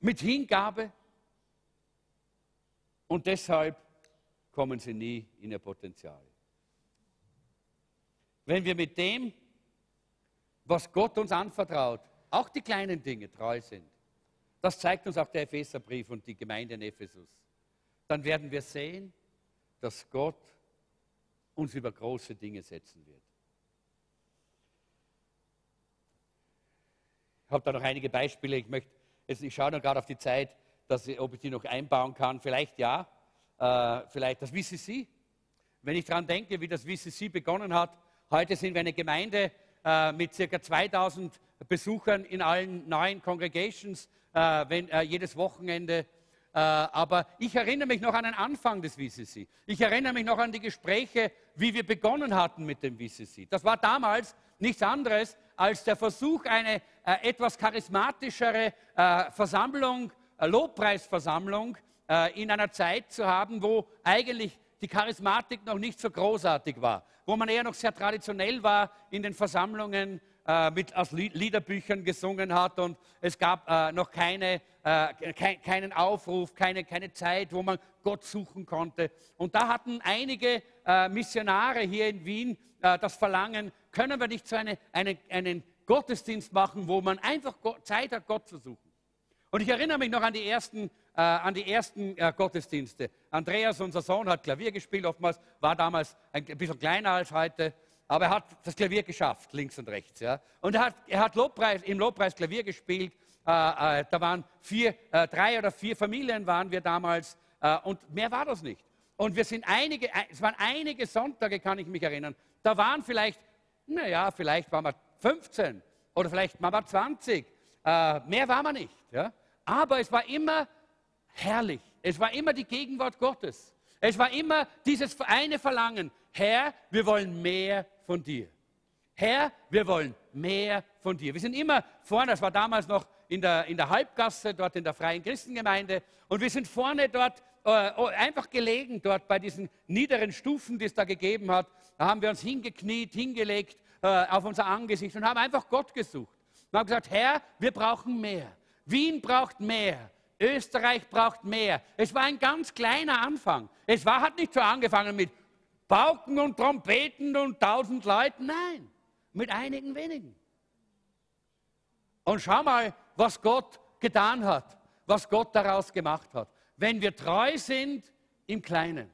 mit Hingabe. Und deshalb kommen sie nie in ihr Potenzial. Wenn wir mit dem, was Gott uns anvertraut, auch die kleinen Dinge treu sind, das zeigt uns auch der Epheserbrief und die Gemeinde in Ephesus, dann werden wir sehen, dass Gott uns über große Dinge setzen wird. Habe da noch einige Beispiele. Ich, möchte, jetzt, ich schaue noch gerade auf die Zeit, dass ich, ob ich die noch einbauen kann. Vielleicht ja, äh, vielleicht, das Sie. Wenn ich daran denke, wie das VCC begonnen hat, heute sind wir eine Gemeinde äh, mit circa 2000 Besuchern in allen neuen Congregations, äh, wenn, äh, jedes Wochenende. Äh, aber ich erinnere mich noch an den Anfang des VCC. Ich erinnere mich noch an die Gespräche, wie wir begonnen hatten mit dem VCC. Das war damals nichts anderes als der Versuch, eine äh, etwas charismatischere äh, Versammlung, Lobpreisversammlung in einer Zeit zu haben, wo eigentlich die Charismatik noch nicht so großartig war, wo man eher noch sehr traditionell war in den Versammlungen, äh, mit, aus Liederbüchern gesungen hat und es gab äh, noch keine, äh, ke keinen Aufruf, keine, keine Zeit, wo man Gott suchen konnte. Und da hatten einige äh, Missionare hier in Wien äh, das Verlangen, können wir nicht so eine, eine, einen Gottesdienst machen, wo man einfach Zeit hat, Gott zu suchen. Und ich erinnere mich noch an die ersten, äh, an die ersten Gottesdienste. Andreas, unser Sohn, hat Klavier gespielt, oftmals war damals ein bisschen kleiner als heute. Aber er hat das Klavier geschafft, links und rechts. Ja. Und er hat, er hat Lobpreis, im Lobpreis Klavier gespielt. Äh, äh, da waren vier, äh, drei oder vier Familien waren wir damals äh, und mehr war das nicht. Und wir sind einige, es waren einige Sonntage, kann ich mich erinnern. Da waren vielleicht, naja, vielleicht waren wir 15 oder vielleicht waren wir 20. Äh, mehr war man nicht. Ja. Aber es war immer herrlich. Es war immer die Gegenwart Gottes. Es war immer dieses eine Verlangen, Herr, wir wollen mehr von dir. Herr, wir wollen mehr von dir. Wir sind immer vorne, das war damals noch in der, in der Halbgasse, dort in der Freien Christengemeinde, und wir sind vorne dort äh, oh, einfach gelegen, dort bei diesen niederen Stufen, die es da gegeben hat. Da haben wir uns hingekniet, hingelegt äh, auf unser Angesicht und haben einfach Gott gesucht. Wir haben gesagt, Herr, wir brauchen mehr. Wien braucht mehr. Österreich braucht mehr. Es war ein ganz kleiner Anfang. Es war, hat nicht so angefangen mit Pauken und Trompeten und tausend Leuten. Nein, mit einigen wenigen. Und schau mal, was Gott getan hat, was Gott daraus gemacht hat. Wenn wir treu sind im Kleinen.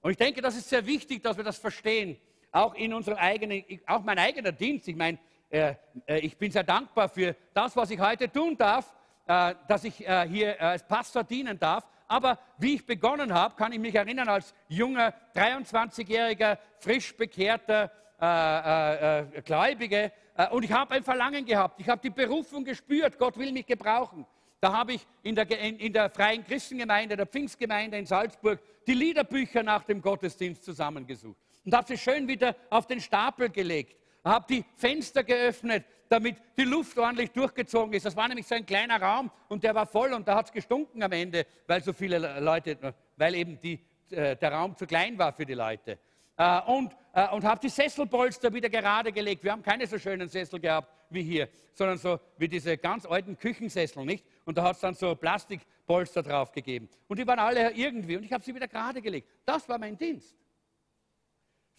Und ich denke, das ist sehr wichtig, dass wir das verstehen. Auch in unserem eigenen, auch mein eigener Dienst. Ich meine, äh, äh, ich bin sehr dankbar für das, was ich heute tun darf, äh, dass ich äh, hier äh, als Pastor dienen darf. Aber wie ich begonnen habe, kann ich mich erinnern, als junger 23-jähriger, frisch bekehrter äh, Gläubige. Und ich habe ein Verlangen gehabt. Ich habe die Berufung gespürt. Gott will mich gebrauchen. Da habe ich in der, in, in der Freien Christengemeinde, der Pfingstgemeinde in Salzburg, die Liederbücher nach dem Gottesdienst zusammengesucht und habe sie schön wieder auf den Stapel gelegt habe die Fenster geöffnet, damit die Luft ordentlich durchgezogen ist. Das war nämlich so ein kleiner Raum und der war voll und da hat es gestunken am Ende, weil so viele Leute, weil eben die, äh, der Raum zu klein war für die Leute. Äh, und, äh, und habe die Sesselpolster wieder gerade gelegt. Wir haben keine so schönen Sessel gehabt wie hier, sondern so wie diese ganz alten Küchensessel, nicht? Und da hat es dann so Plastikpolster drauf gegeben. Und die waren alle irgendwie und ich habe sie wieder gerade gelegt. Das war mein Dienst.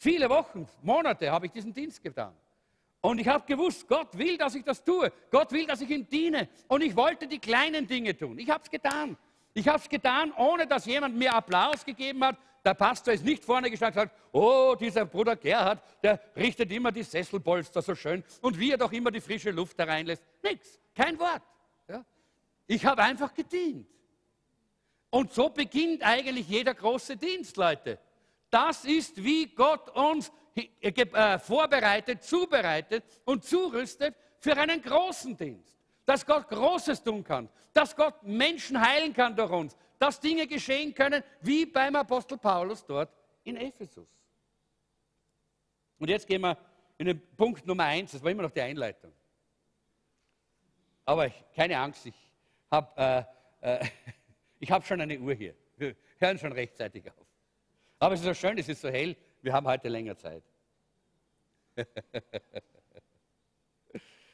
Viele Wochen, Monate habe ich diesen Dienst getan. Und ich habe gewusst, Gott will, dass ich das tue. Gott will, dass ich ihm diene. Und ich wollte die kleinen Dinge tun. Ich habe es getan. Ich habe es getan, ohne dass jemand mir Applaus gegeben hat. Der Pastor ist nicht vorne gestanden und gesagt, oh, dieser Bruder Gerhard, der richtet immer die Sesselpolster so schön und wie er doch immer die frische Luft da reinlässt. Nichts, kein Wort. Ja? Ich habe einfach gedient. Und so beginnt eigentlich jeder große Dienst, Leute. Das ist, wie Gott uns äh, äh, vorbereitet, zubereitet und zurüstet für einen großen Dienst. Dass Gott Großes tun kann, dass Gott Menschen heilen kann durch uns, dass Dinge geschehen können, wie beim Apostel Paulus dort in Ephesus. Und jetzt gehen wir in den Punkt Nummer eins, das war immer noch die Einleitung. Aber keine Angst, ich habe äh, äh, hab schon eine Uhr hier. Wir hören schon rechtzeitig auf. Aber es ist so schön, es ist so hell, wir haben heute länger Zeit.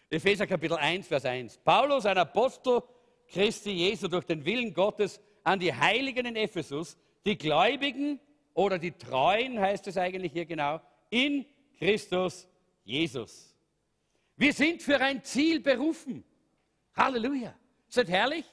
Epheser Kapitel 1, Vers 1. Paulus, ein Apostel Christi Jesu durch den Willen Gottes an die Heiligen in Ephesus, die Gläubigen oder die Treuen, heißt es eigentlich hier genau, in Christus Jesus. Wir sind für ein Ziel berufen. Halleluja. Das herrlich?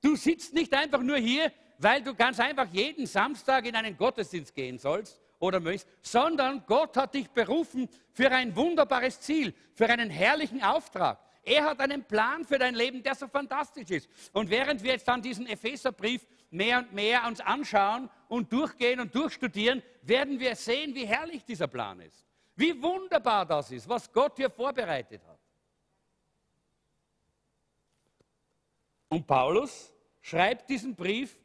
Du sitzt nicht einfach nur hier weil du ganz einfach jeden Samstag in einen Gottesdienst gehen sollst oder möchtest, sondern Gott hat dich berufen für ein wunderbares Ziel, für einen herrlichen Auftrag. Er hat einen Plan für dein Leben, der so fantastisch ist. Und während wir jetzt dann diesen Epheserbrief mehr und mehr uns anschauen und durchgehen und durchstudieren, werden wir sehen, wie herrlich dieser Plan ist. Wie wunderbar das ist, was Gott hier vorbereitet hat. Und Paulus schreibt diesen Brief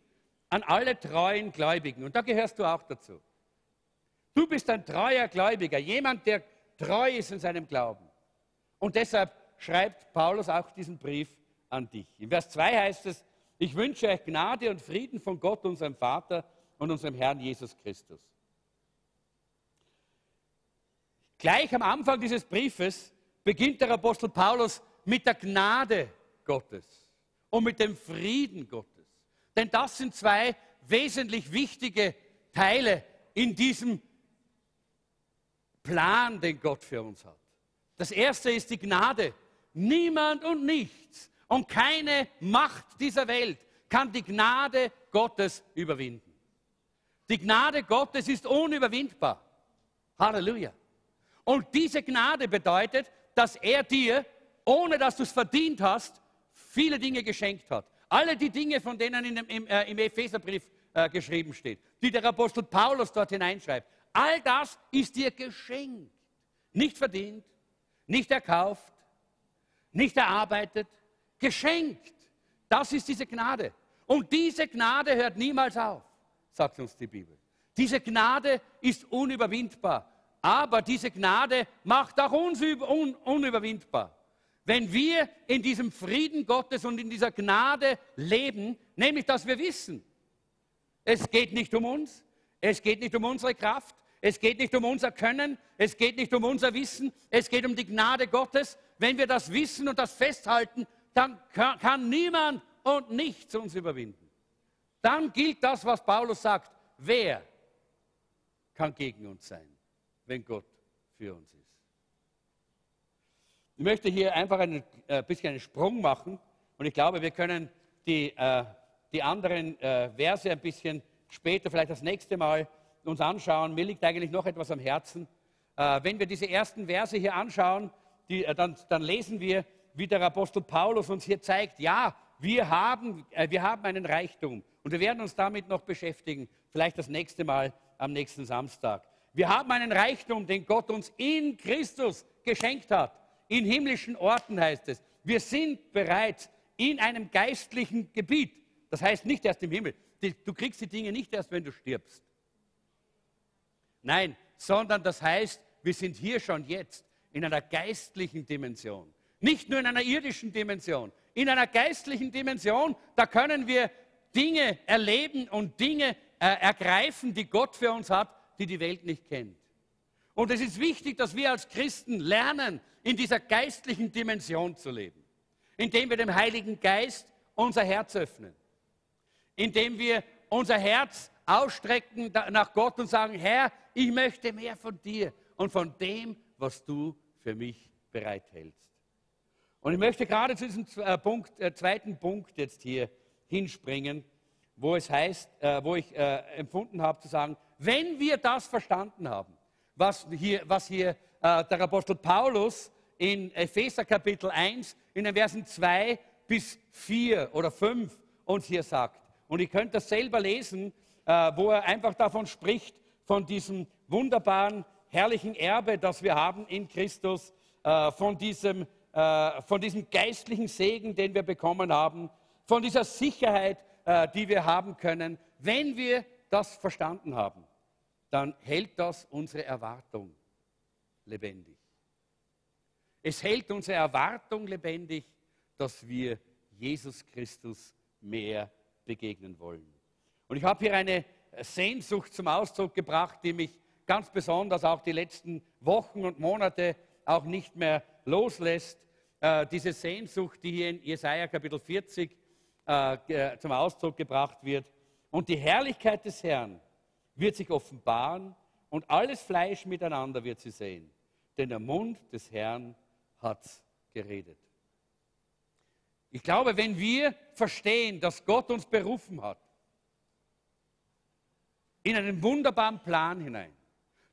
an alle treuen Gläubigen. Und da gehörst du auch dazu. Du bist ein treuer Gläubiger, jemand, der treu ist in seinem Glauben. Und deshalb schreibt Paulus auch diesen Brief an dich. In Vers 2 heißt es, ich wünsche euch Gnade und Frieden von Gott, unserem Vater und unserem Herrn Jesus Christus. Gleich am Anfang dieses Briefes beginnt der Apostel Paulus mit der Gnade Gottes und mit dem Frieden Gottes. Denn das sind zwei wesentlich wichtige Teile in diesem Plan, den Gott für uns hat. Das erste ist die Gnade. Niemand und nichts und keine Macht dieser Welt kann die Gnade Gottes überwinden. Die Gnade Gottes ist unüberwindbar. Halleluja. Und diese Gnade bedeutet, dass er dir, ohne dass du es verdient hast, viele Dinge geschenkt hat. Alle die Dinge, von denen in dem, im, äh, im Epheserbrief äh, geschrieben steht, die der Apostel Paulus dort hineinschreibt, all das ist dir geschenkt. Nicht verdient, nicht erkauft, nicht erarbeitet, geschenkt. Das ist diese Gnade. Und diese Gnade hört niemals auf, sagt uns die Bibel. Diese Gnade ist unüberwindbar. Aber diese Gnade macht auch uns un unüberwindbar. Wenn wir in diesem Frieden Gottes und in dieser Gnade leben, nämlich dass wir wissen, es geht nicht um uns, es geht nicht um unsere Kraft, es geht nicht um unser Können, es geht nicht um unser Wissen, es geht um die Gnade Gottes. Wenn wir das wissen und das festhalten, dann kann niemand und nichts uns überwinden. Dann gilt das, was Paulus sagt. Wer kann gegen uns sein, wenn Gott für uns ist? Ich möchte hier einfach ein äh, bisschen einen Sprung machen und ich glaube, wir können die, äh, die anderen äh, Verse ein bisschen später, vielleicht das nächste Mal, uns anschauen. Mir liegt eigentlich noch etwas am Herzen. Äh, wenn wir diese ersten Verse hier anschauen, die, äh, dann, dann lesen wir, wie der Apostel Paulus uns hier zeigt, ja, wir haben, äh, wir haben einen Reichtum. Und wir werden uns damit noch beschäftigen, vielleicht das nächste Mal am nächsten Samstag. Wir haben einen Reichtum, den Gott uns in Christus geschenkt hat. In himmlischen Orten heißt es. Wir sind bereits in einem geistlichen Gebiet. Das heißt nicht erst im Himmel. Du kriegst die Dinge nicht erst, wenn du stirbst. Nein, sondern das heißt, wir sind hier schon jetzt in einer geistlichen Dimension. Nicht nur in einer irdischen Dimension, in einer geistlichen Dimension, da können wir Dinge erleben und Dinge äh, ergreifen, die Gott für uns hat, die die Welt nicht kennt. Und es ist wichtig, dass wir als Christen lernen, in dieser geistlichen Dimension zu leben, indem wir dem Heiligen Geist unser Herz öffnen, indem wir unser Herz ausstrecken nach Gott und sagen, Herr, ich möchte mehr von dir und von dem, was du für mich bereithältst. Und ich möchte gerade zu diesem äh, Punkt, äh, zweiten Punkt jetzt hier hinspringen, wo es heißt, äh, wo ich empfunden habe zu sagen, wenn wir das verstanden haben, was hier, was hier äh, der Apostel Paulus in Epheser Kapitel 1 in den Versen 2 bis 4 oder 5 uns hier sagt. Und ihr könnt das selber lesen, äh, wo er einfach davon spricht, von diesem wunderbaren, herrlichen Erbe, das wir haben in Christus, von diesem äh, von diesem geistlichen Segen, den wir bekommen haben, von dieser Sicherheit, äh, die wir haben können. Wenn wir das verstanden haben, dann hält das unsere Erwartung lebendig. Es hält unsere Erwartung lebendig, dass wir Jesus Christus mehr begegnen wollen. Und ich habe hier eine Sehnsucht zum Ausdruck gebracht, die mich ganz besonders auch die letzten Wochen und Monate auch nicht mehr loslässt äh, diese Sehnsucht, die hier in Jesaja Kapitel 40 äh, zum Ausdruck gebracht wird. Und die Herrlichkeit des Herrn wird sich offenbaren und alles Fleisch miteinander wird sie sehen. Denn der Mund des Herrn hat geredet. Ich glaube, wenn wir verstehen, dass Gott uns berufen hat, in einen wunderbaren Plan hinein,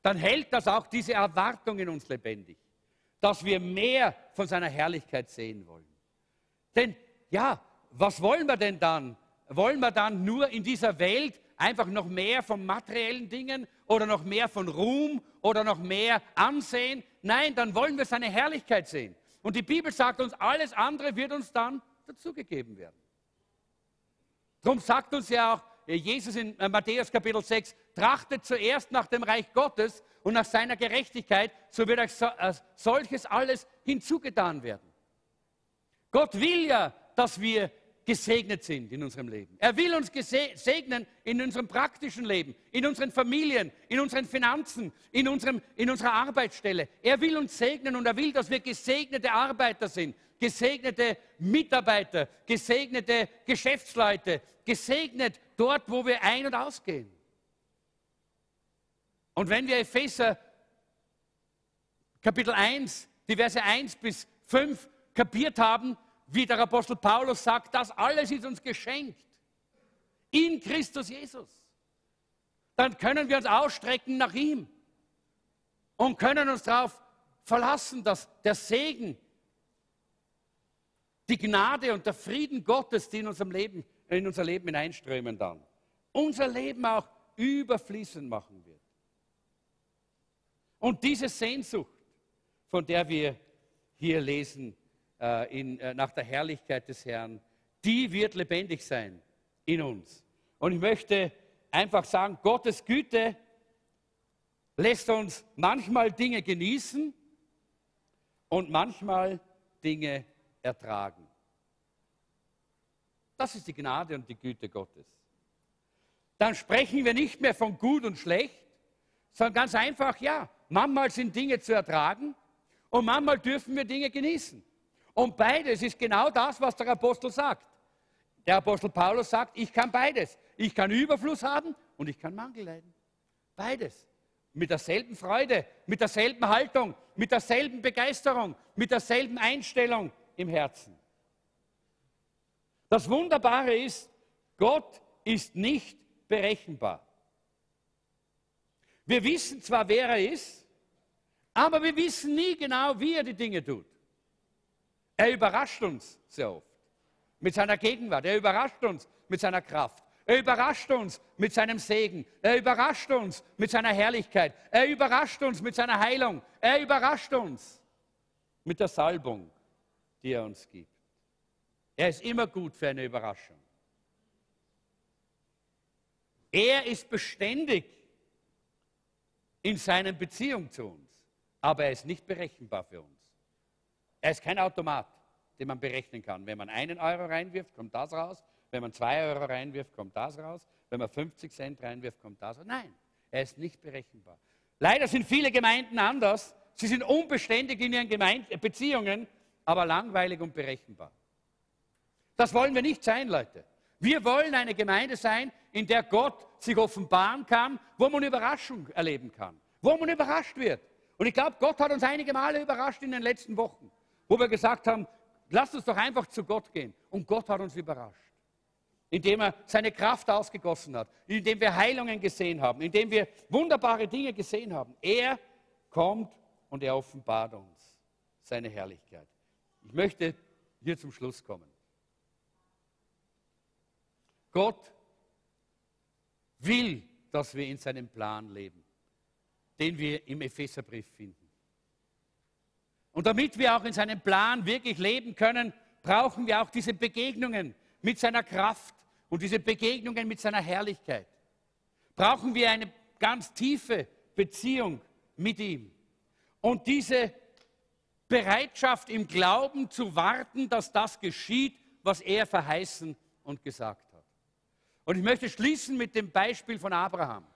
dann hält das auch diese Erwartung in uns lebendig dass wir mehr von seiner Herrlichkeit sehen wollen. Denn ja, was wollen wir denn dann? Wollen wir dann nur in dieser Welt einfach noch mehr von materiellen Dingen oder noch mehr von Ruhm oder noch mehr Ansehen. Nein, dann wollen wir seine Herrlichkeit sehen. Und die Bibel sagt uns, alles andere wird uns dann dazugegeben werden. Darum sagt uns ja auch Jesus in äh, Matthäus Kapitel 6, trachtet zuerst nach dem Reich Gottes und nach seiner Gerechtigkeit, so wird euch äh, solches alles hinzugetan werden. Gott will ja, dass wir gesegnet sind in unserem Leben. Er will uns segnen in unserem praktischen Leben, in unseren Familien, in unseren Finanzen, in, unserem, in unserer Arbeitsstelle. Er will uns segnen und er will, dass wir gesegnete Arbeiter sind, gesegnete Mitarbeiter, gesegnete Geschäftsleute, gesegnet dort, wo wir ein- und ausgehen. Und wenn wir Epheser Kapitel 1, die Verse 1 bis 5 kapiert haben, wie der Apostel Paulus sagt, das alles ist uns geschenkt in Christus Jesus. Dann können wir uns ausstrecken nach ihm und können uns darauf verlassen, dass der Segen, die Gnade und der Frieden Gottes, die in, unserem Leben, in unser Leben hineinströmen dann, unser Leben auch überfließend machen wird. Und diese Sehnsucht, von der wir hier lesen, äh, in, äh, nach der Herrlichkeit des Herrn, die wird lebendig sein in uns. Und ich möchte einfach sagen, Gottes Güte lässt uns manchmal Dinge genießen und manchmal Dinge ertragen. Das ist die Gnade und die Güte Gottes. Dann sprechen wir nicht mehr von gut und schlecht, sondern ganz einfach, ja, manchmal sind Dinge zu ertragen und manchmal dürfen wir Dinge genießen. Und beides ist genau das, was der Apostel sagt. Der Apostel Paulus sagt, ich kann beides. Ich kann Überfluss haben und ich kann Mangel leiden. Beides. Mit derselben Freude, mit derselben Haltung, mit derselben Begeisterung, mit derselben Einstellung im Herzen. Das Wunderbare ist, Gott ist nicht berechenbar. Wir wissen zwar, wer er ist, aber wir wissen nie genau, wie er die Dinge tut. Er überrascht uns sehr oft mit seiner Gegenwart. Er überrascht uns mit seiner Kraft. Er überrascht uns mit seinem Segen. Er überrascht uns mit seiner Herrlichkeit. Er überrascht uns mit seiner Heilung. Er überrascht uns mit der Salbung, die er uns gibt. Er ist immer gut für eine Überraschung. Er ist beständig in seiner Beziehung zu uns, aber er ist nicht berechenbar für uns. Er ist kein Automat, den man berechnen kann. Wenn man einen Euro reinwirft, kommt das raus. Wenn man zwei Euro reinwirft, kommt das raus. Wenn man 50 Cent reinwirft, kommt das raus. Nein, er ist nicht berechenbar. Leider sind viele Gemeinden anders. Sie sind unbeständig in ihren Gemeinde Beziehungen, aber langweilig und berechenbar. Das wollen wir nicht sein, Leute. Wir wollen eine Gemeinde sein, in der Gott sich offenbaren kann, wo man Überraschung erleben kann, wo man überrascht wird. Und ich glaube, Gott hat uns einige Male überrascht in den letzten Wochen wo wir gesagt haben, lasst uns doch einfach zu Gott gehen. Und Gott hat uns überrascht, indem er seine Kraft ausgegossen hat, indem wir Heilungen gesehen haben, indem wir wunderbare Dinge gesehen haben. Er kommt und er offenbart uns seine Herrlichkeit. Ich möchte hier zum Schluss kommen. Gott will, dass wir in seinem Plan leben, den wir im Epheserbrief finden. Und damit wir auch in seinem Plan wirklich leben können, brauchen wir auch diese Begegnungen mit seiner Kraft und diese Begegnungen mit seiner Herrlichkeit. Brauchen wir eine ganz tiefe Beziehung mit ihm. Und diese Bereitschaft im Glauben zu warten, dass das geschieht, was er verheißen und gesagt hat. Und ich möchte schließen mit dem Beispiel von Abraham.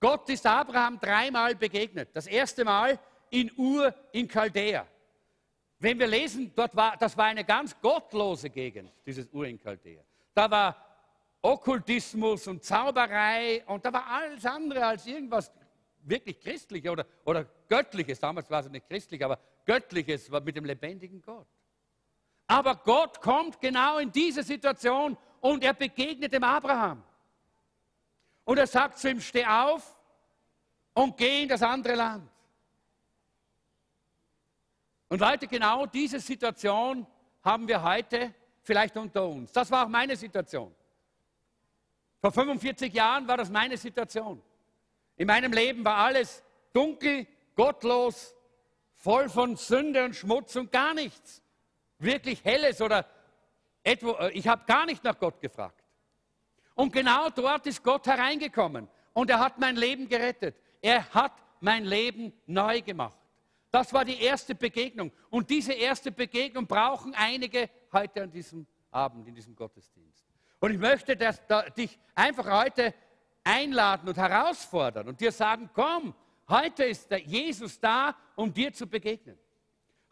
Gott ist Abraham dreimal begegnet. Das erste Mal in Ur in Chaldea. Wenn wir lesen, dort war, das war eine ganz gottlose Gegend, dieses Ur in Chaldea. Da war Okkultismus und Zauberei und da war alles andere als irgendwas wirklich Christliches oder, oder Göttliches. Damals war es nicht christlich, aber Göttliches war mit dem lebendigen Gott. Aber Gott kommt genau in diese Situation und er begegnet dem Abraham. Und er sagt zu ihm, steh auf und geh in das andere Land. Und Leute, genau diese Situation haben wir heute vielleicht unter uns. Das war auch meine Situation. Vor 45 Jahren war das meine Situation. In meinem Leben war alles dunkel, gottlos, voll von Sünde und Schmutz und gar nichts. Wirklich helles oder etwa, äh, ich habe gar nicht nach Gott gefragt. Und genau dort ist Gott hereingekommen und er hat mein Leben gerettet. Er hat mein Leben neu gemacht. Das war die erste Begegnung. Und diese erste Begegnung brauchen einige heute an diesem Abend, in diesem Gottesdienst. Und ich möchte dass, da, dich einfach heute einladen und herausfordern und dir sagen, komm, heute ist Jesus da, um dir zu begegnen.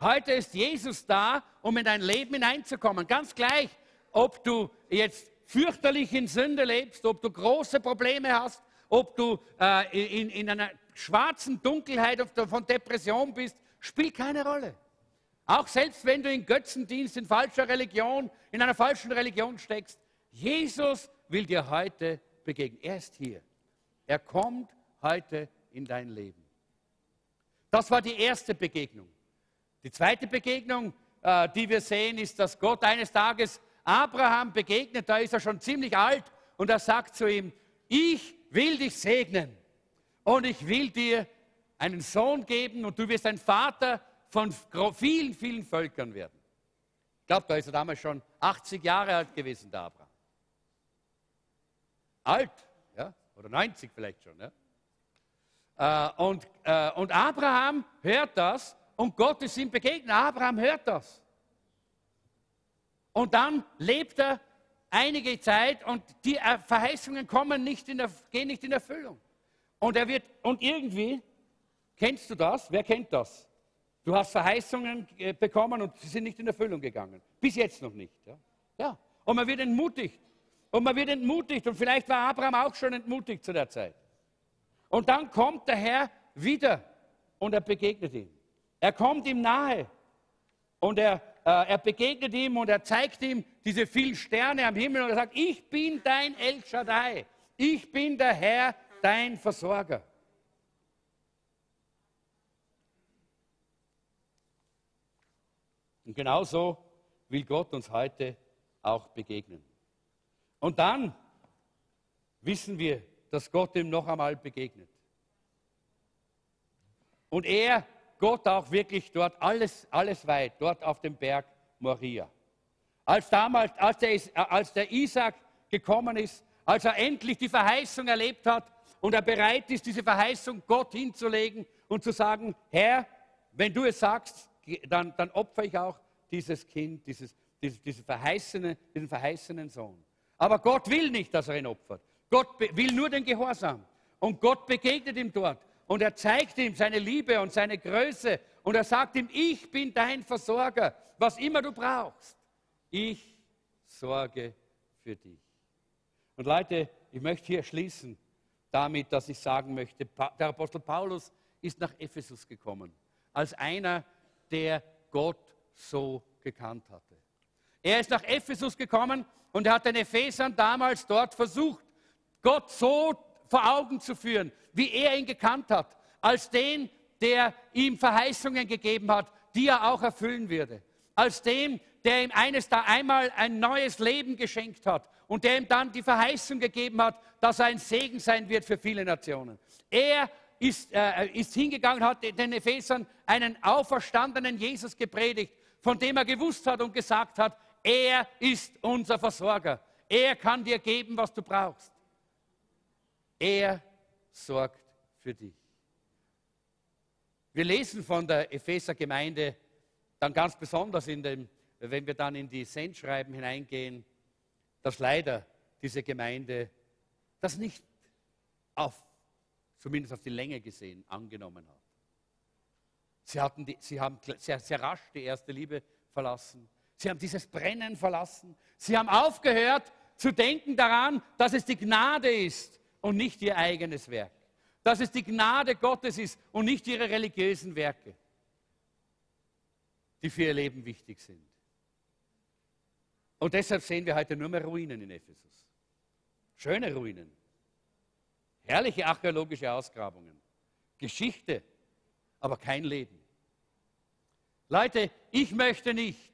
Heute ist Jesus da, um in dein Leben hineinzukommen. Ganz gleich, ob du jetzt fürchterlich in Sünde lebst, ob du große Probleme hast, ob du äh, in, in, einer schwarzen Dunkelheit von Depression bist, spielt keine Rolle. Auch selbst wenn du in Götzendienst, in falscher Religion, in einer falschen Religion steckst, Jesus will dir heute begegnen. Er ist hier. Er kommt heute in dein Leben. Das war die erste Begegnung. Die zweite Begegnung, äh, die wir sehen, ist, dass Gott eines Tages Abraham begegnet. Da ist er schon ziemlich alt und er sagt zu ihm, ich will dich segnen und ich will dir einen Sohn geben und du wirst ein Vater von vielen, vielen Völkern werden. Ich glaube, da ist er damals schon 80 Jahre alt gewesen, der Abraham. Alt, ja, oder 90 vielleicht schon. Ja? Äh, und, äh, und Abraham hört das und Gott ist ihm begegnet. Abraham hört das. Und dann lebt er einige Zeit und die Verheißungen kommen nicht in gehen nicht in Erfüllung. Und er wird, und irgendwie, kennst du das? Wer kennt das? Du hast Verheißungen äh, bekommen und sie sind nicht in Erfüllung gegangen. Bis jetzt noch nicht. Ja? ja. Und man wird entmutigt. Und man wird entmutigt. Und vielleicht war Abraham auch schon entmutigt zu der Zeit. Und dann kommt der Herr wieder und er begegnet ihm. Er kommt ihm nahe und er, äh, er begegnet ihm und er zeigt ihm diese vielen Sterne am Himmel und er sagt, ich bin dein El Shaddai. Ich bin der Herr, dein Versorger. Und genauso will Gott uns heute auch begegnen. Und dann wissen wir, dass Gott ihm noch einmal begegnet. Und er, Gott auch wirklich dort, alles, alles weit, dort auf dem Berg Moria. Als damals, als der, als der Isaac gekommen ist, als er endlich die Verheißung erlebt hat und er bereit ist, diese Verheißung Gott hinzulegen und zu sagen, Herr, wenn du es sagst, dann, dann opfer ich auch dieses Kind, dieses, dieses, dieses verheißene, diesen verheißenen Sohn. Aber Gott will nicht, dass er ihn opfert. Gott will nur den Gehorsam. Und Gott begegnet ihm dort. Und er zeigt ihm seine Liebe und seine Größe. Und er sagt ihm, ich bin dein Versorger, was immer du brauchst. Ich sorge für dich. Und Leute, ich möchte hier schließen damit, dass ich sagen möchte, der Apostel Paulus ist nach Ephesus gekommen, als einer, der Gott so gekannt hatte. Er ist nach Ephesus gekommen und er hat den Ephesern damals dort versucht, Gott so vor Augen zu führen, wie er ihn gekannt hat, als den, der ihm Verheißungen gegeben hat, die er auch erfüllen würde, als dem, der ihm eines da einmal ein neues Leben geschenkt hat und der ihm dann die Verheißung gegeben hat, dass er ein Segen sein wird für viele Nationen. Er ist, äh, ist hingegangen, hat den Ephesern einen auferstandenen Jesus gepredigt, von dem er gewusst hat und gesagt hat, er ist unser Versorger. Er kann dir geben, was du brauchst. Er sorgt für dich. Wir lesen von der Epheser Gemeinde dann ganz besonders, in dem, wenn wir dann in die Sendschreiben hineingehen, dass leider diese Gemeinde das nicht auf, zumindest auf die Länge gesehen, angenommen hat. Sie, hatten die, sie haben sehr, sehr rasch die erste Liebe verlassen. Sie haben dieses Brennen verlassen. Sie haben aufgehört zu denken daran, dass es die Gnade ist und nicht ihr eigenes Werk. Dass es die Gnade Gottes ist und nicht ihre religiösen Werke, die für ihr Leben wichtig sind. Und deshalb sehen wir heute nur mehr Ruinen in Ephesus. Schöne Ruinen. Herrliche archäologische Ausgrabungen. Geschichte, aber kein Leben. Leute, ich möchte nicht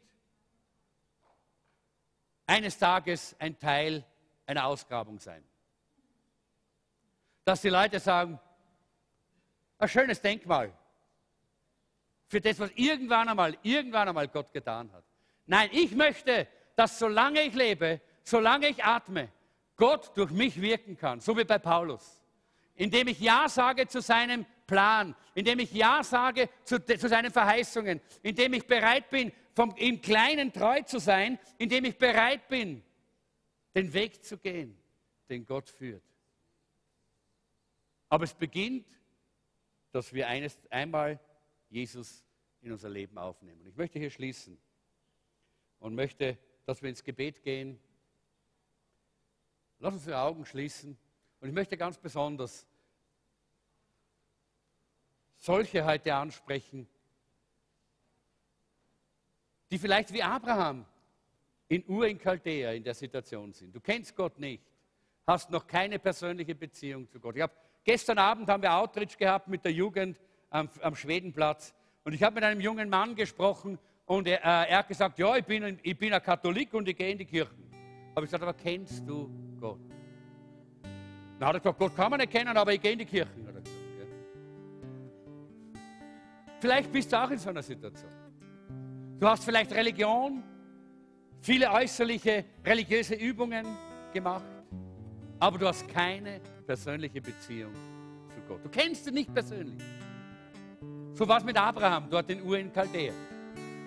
eines Tages ein Teil einer Ausgrabung sein. dass die Leute sagen, ein schönes Denkmal für das, was irgendwann einmal, irgendwann einmal Gott getan hat. Nein, ich möchte, dass solange ich lebe, solange ich atme, Gott durch mich wirken kann, so wie bei Paulus. Indem ich Ja sage zu seinem Plan, indem ich Ja sage zu, zu seinen Verheißungen, indem ich bereit bin, vom, im Kleinen treu zu sein, indem ich bereit bin, den Weg zu gehen, den Gott führt. Aber es beginnt, dass wir eines, einmal Jesus in unser Leben aufnehmen. Ich möchte hier schließen und möchte, dass wir ins Gebet gehen. Lass uns die Augen schließen. Und ich möchte ganz besonders solche heute ansprechen, die vielleicht wie Abraham in Ur in Chaldea in der Situation sind. Du kennst Gott nicht, hast noch keine persönliche Beziehung zu Gott. Hab, gestern Abend haben wir Outreach gehabt mit der Jugend am, am Schwedenplatz und ich habe mit einem jungen Mann gesprochen und er, äh, er hat gesagt, ja, ich bin, ein, ich bin ein Katholik und ich gehe in die Kirche. Habe ich gesagt, aber kennst du Gott? Dann hat er gesagt, Gott kann man nicht kennen, aber ich gehe in die Kirche. Gesagt, ja. Vielleicht bist du auch in so einer Situation. Du hast vielleicht Religion, viele äußerliche religiöse Übungen gemacht, aber du hast keine persönliche Beziehung zu Gott. Du kennst ihn nicht persönlich. So war es mit Abraham dort in Ur in Chaldea.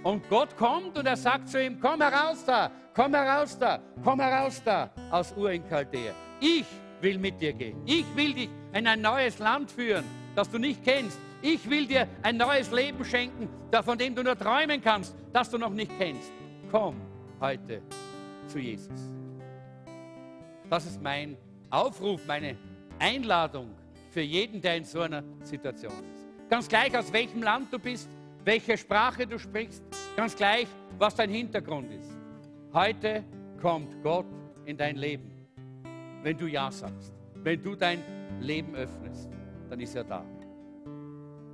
Und Gott kommt und er sagt zu ihm, komm heraus da, komm heraus da, komm heraus da aus Ur in Chaldea. Ich will mit dir gehen. Ich will dich in ein neues Land führen, das du nicht kennst. Ich will dir ein neues Leben schenken, von dem du nur träumen kannst, das du noch nicht kennst. Komm heute zu Jesus. Das ist mein Aufruf, meine Einladung für jeden, der in so einer Situation ist. Ganz gleich, aus welchem Land du bist, welche Sprache du sprichst, ganz gleich, was dein Hintergrund ist. Heute kommt Gott in dein Leben. Wenn du Ja sagst, wenn du dein Leben öffnest, dann ist er da.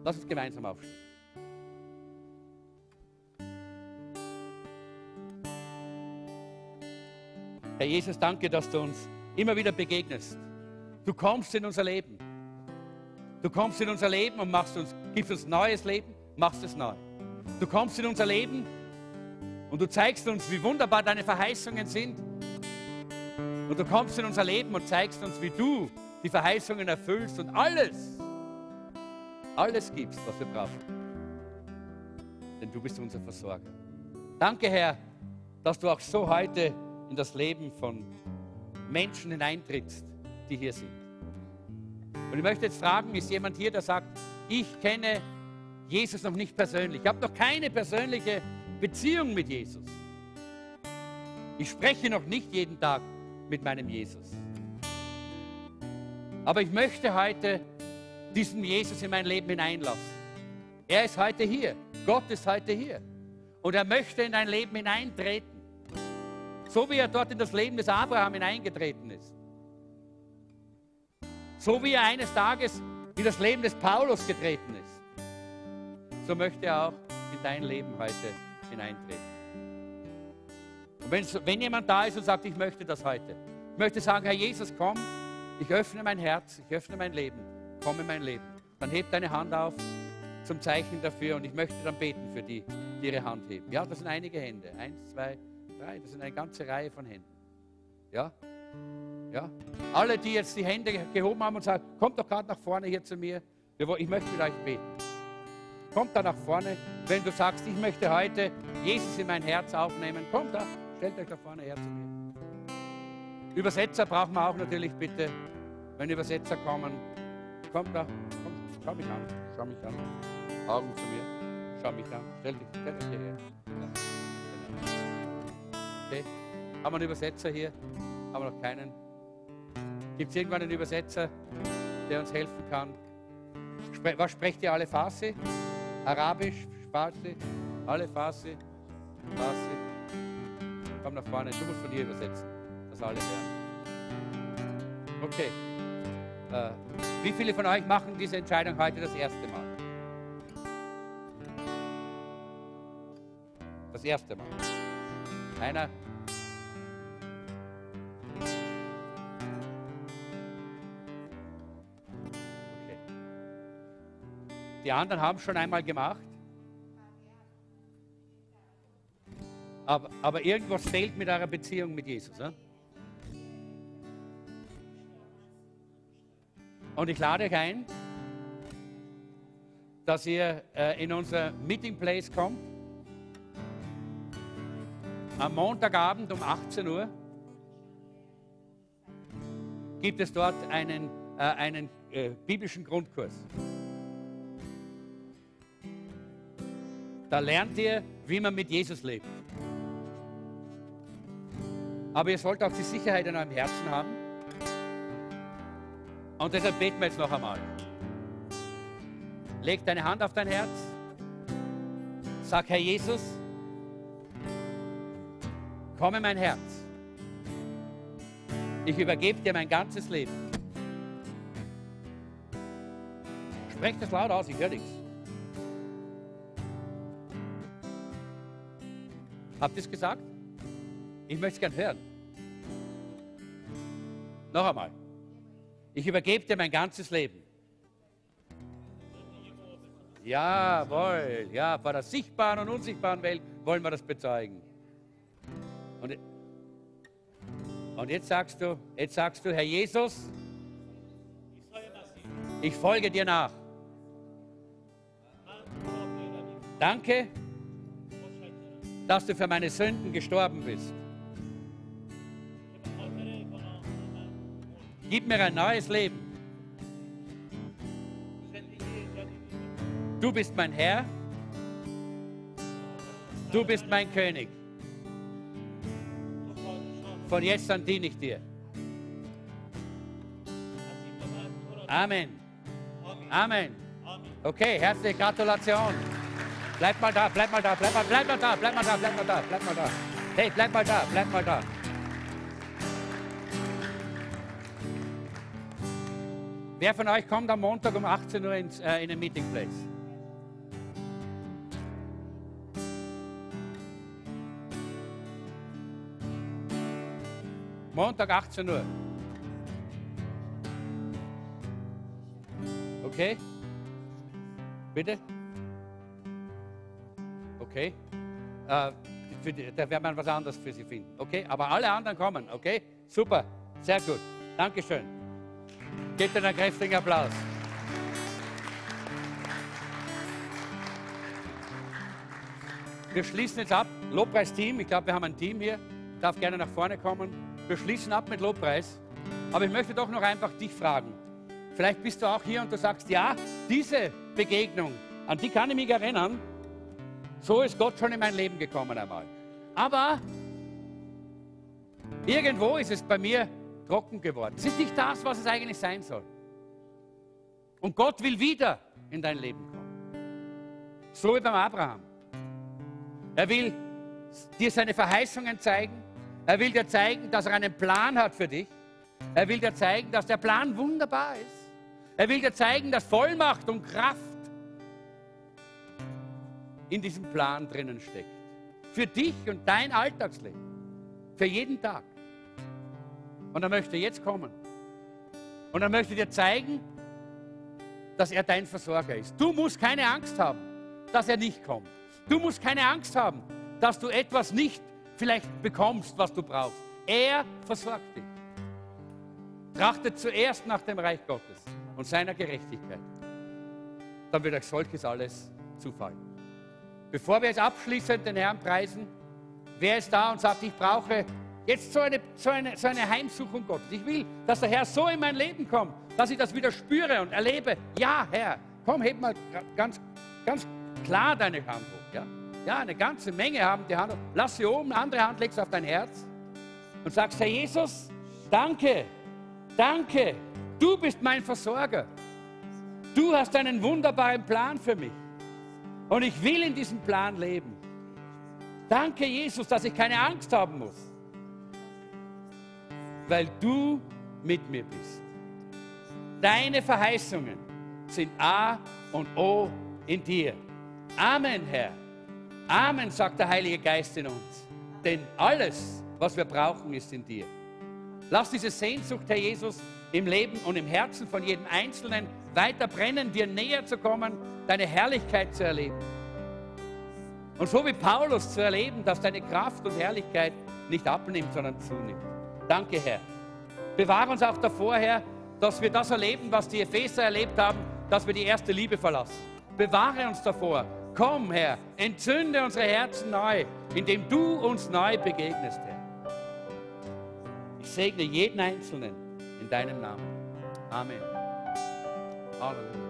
Lass uns gemeinsam aufstehen. Herr Jesus, danke, dass du uns immer wieder begegnest. Du kommst in unser Leben. Du kommst in unser Leben und machst uns, gibst uns neues Leben, machst es neu. Du kommst in unser Leben und du zeigst uns, wie wunderbar deine Verheißungen sind. Und du kommst in unser Leben und zeigst uns, wie du die Verheißungen erfüllst und alles, alles gibst, was wir brauchen. Denn du bist unser Versorger. Danke, Herr, dass du auch so heute in das Leben von Menschen hineintrittst, die hier sind. Und ich möchte jetzt fragen, ist jemand hier, der sagt, ich kenne Jesus noch nicht persönlich. Ich habe noch keine persönliche Beziehung mit Jesus. Ich spreche noch nicht jeden Tag mit meinem Jesus. Aber ich möchte heute diesen Jesus in mein Leben hineinlassen. Er ist heute hier. Gott ist heute hier. Und er möchte in dein Leben hineintreten. So wie er dort in das Leben des Abraham hineingetreten ist. So wie er eines Tages in das Leben des Paulus getreten ist. So möchte er auch in dein Leben heute hineintreten. Und wenn, jemand da ist und sagt, ich möchte das heute, ich möchte sagen, Herr Jesus, komm, ich öffne mein Herz, ich öffne mein Leben, komm in mein Leben. Dann heb deine Hand auf zum Zeichen dafür und ich möchte dann beten für die, die ihre Hand heben. Ja, das sind einige Hände. Eins, zwei, drei. Das sind eine ganze Reihe von Händen. Ja? Ja? Alle, die jetzt die Hände gehoben haben und sagen, kommt doch gerade nach vorne hier zu mir. Ich möchte mit euch beten. Kommt da nach vorne, wenn du sagst, ich möchte heute Jesus in mein Herz aufnehmen. Kommt da, stellt euch da vorne her zu mir. Übersetzer brauchen wir auch natürlich bitte. Wenn Übersetzer kommen, kommt da, komm, schau mich an, schau mich an. Augen zu mir, schau mich an, stell dich, stell dich hierher. Okay, haben wir einen Übersetzer hier? Haben wir noch keinen? Gibt es irgendwann einen Übersetzer, der uns helfen kann? Was sprecht ihr alle Farsi? Arabisch, Farsi, alle Farsi, Farsi. Komm nach vorne, du musst von hier übersetzen, dass alle hören. Okay. Äh, wie viele von euch machen diese Entscheidung heute das erste Mal? Das erste Mal. Einer? Die anderen haben schon einmal gemacht. Aber, aber irgendwas fehlt mit eurer Beziehung mit Jesus. Ja? Und ich lade euch ein, dass ihr äh, in unser Meeting Place kommt. Am Montagabend um 18 Uhr gibt es dort einen, äh, einen äh, biblischen Grundkurs. Da lernt ihr, wie man mit Jesus lebt. Aber ihr sollt auch die Sicherheit in eurem Herzen haben. Und deshalb beten wir jetzt noch einmal. Leg deine Hand auf dein Herz. Sag, Herr Jesus, komm in mein Herz. Ich übergebe dir mein ganzes Leben. Sprecht das laut aus, ich höre nichts. Habt ihr es gesagt? Ich möchte es gern hören. Noch einmal. Ich übergebe dir mein ganzes Leben. Jawohl, ja, vor der sichtbaren und unsichtbaren Welt wollen wir das bezeugen. Und, und jetzt sagst du, jetzt sagst du, Herr Jesus, ich folge dir nach. Danke, dass du für meine Sünden gestorben bist. Gib mir ein neues Leben. Du bist mein Herr. Du bist mein König. Von jetzt an diene ich dir. Amen. Amen. Okay, herzliche Gratulation. Bleib mal da, bleib mal da, bleib mal, bleib mal da, bleib mal da, bleib mal da, bleib mal da. Hey, bleib mal da, bleib mal da. Wer von euch kommt am Montag um 18 Uhr ins, äh, in den Meeting Place? Montag 18 Uhr. Okay? Bitte? Okay? Äh, die, da werden wir was anderes für Sie finden. Okay? Aber alle anderen kommen. Okay? Super. Sehr gut. Dankeschön. Gebt einen kräftigen Applaus. Wir schließen jetzt ab. Lobpreisteam, ich glaube, wir haben ein Team hier, darf gerne nach vorne kommen. Wir schließen ab mit Lobpreis. Aber ich möchte doch noch einfach dich fragen. Vielleicht bist du auch hier und du sagst, ja, diese Begegnung, an die kann ich mich erinnern. So ist Gott schon in mein Leben gekommen einmal. Aber irgendwo ist es bei mir trocken geworden. Es ist nicht das, was es eigentlich sein soll. Und Gott will wieder in dein Leben kommen. So wie beim Abraham. Er will dir seine Verheißungen zeigen. Er will dir zeigen, dass er einen Plan hat für dich. Er will dir zeigen, dass der Plan wunderbar ist. Er will dir zeigen, dass Vollmacht und Kraft in diesem Plan drinnen steckt. Für dich und dein Alltagsleben. Für jeden Tag. Und er möchte jetzt kommen. Und er möchte dir zeigen, dass er dein Versorger ist. Du musst keine Angst haben, dass er nicht kommt. Du musst keine Angst haben, dass du etwas nicht vielleicht bekommst, was du brauchst. Er versorgt dich. Trachtet zuerst nach dem Reich Gottes und seiner Gerechtigkeit. Dann wird euch solches alles zufallen. Bevor wir jetzt abschließend den Herrn preisen, wer ist da und sagt, ich brauche Jetzt so eine, so, eine, so eine Heimsuchung Gottes. Ich will, dass der Herr so in mein Leben kommt, dass ich das wieder spüre und erlebe. Ja, Herr, komm, heb mal ganz, ganz klar deine Hand hoch. Ja? ja, eine ganze Menge haben die Hand hoch. Lass sie oben, andere Hand legst auf dein Herz und sagst, Herr Jesus, danke, danke, du bist mein Versorger. Du hast einen wunderbaren Plan für mich. Und ich will in diesem Plan leben. Danke, Jesus, dass ich keine Angst haben muss weil du mit mir bist. Deine Verheißungen sind A und O in dir. Amen, Herr. Amen, sagt der Heilige Geist in uns. Denn alles, was wir brauchen, ist in dir. Lass diese Sehnsucht, Herr Jesus, im Leben und im Herzen von jedem Einzelnen weiter brennen, dir näher zu kommen, deine Herrlichkeit zu erleben. Und so wie Paulus zu erleben, dass deine Kraft und Herrlichkeit nicht abnimmt, sondern zunimmt. Danke, Herr. Bewahre uns auch davor, Herr, dass wir das erleben, was die Epheser erlebt haben, dass wir die erste Liebe verlassen. Bewahre uns davor. Komm, Herr, entzünde unsere Herzen neu, indem du uns neu begegnest, Herr. Ich segne jeden Einzelnen in deinem Namen. Amen. Halleluja.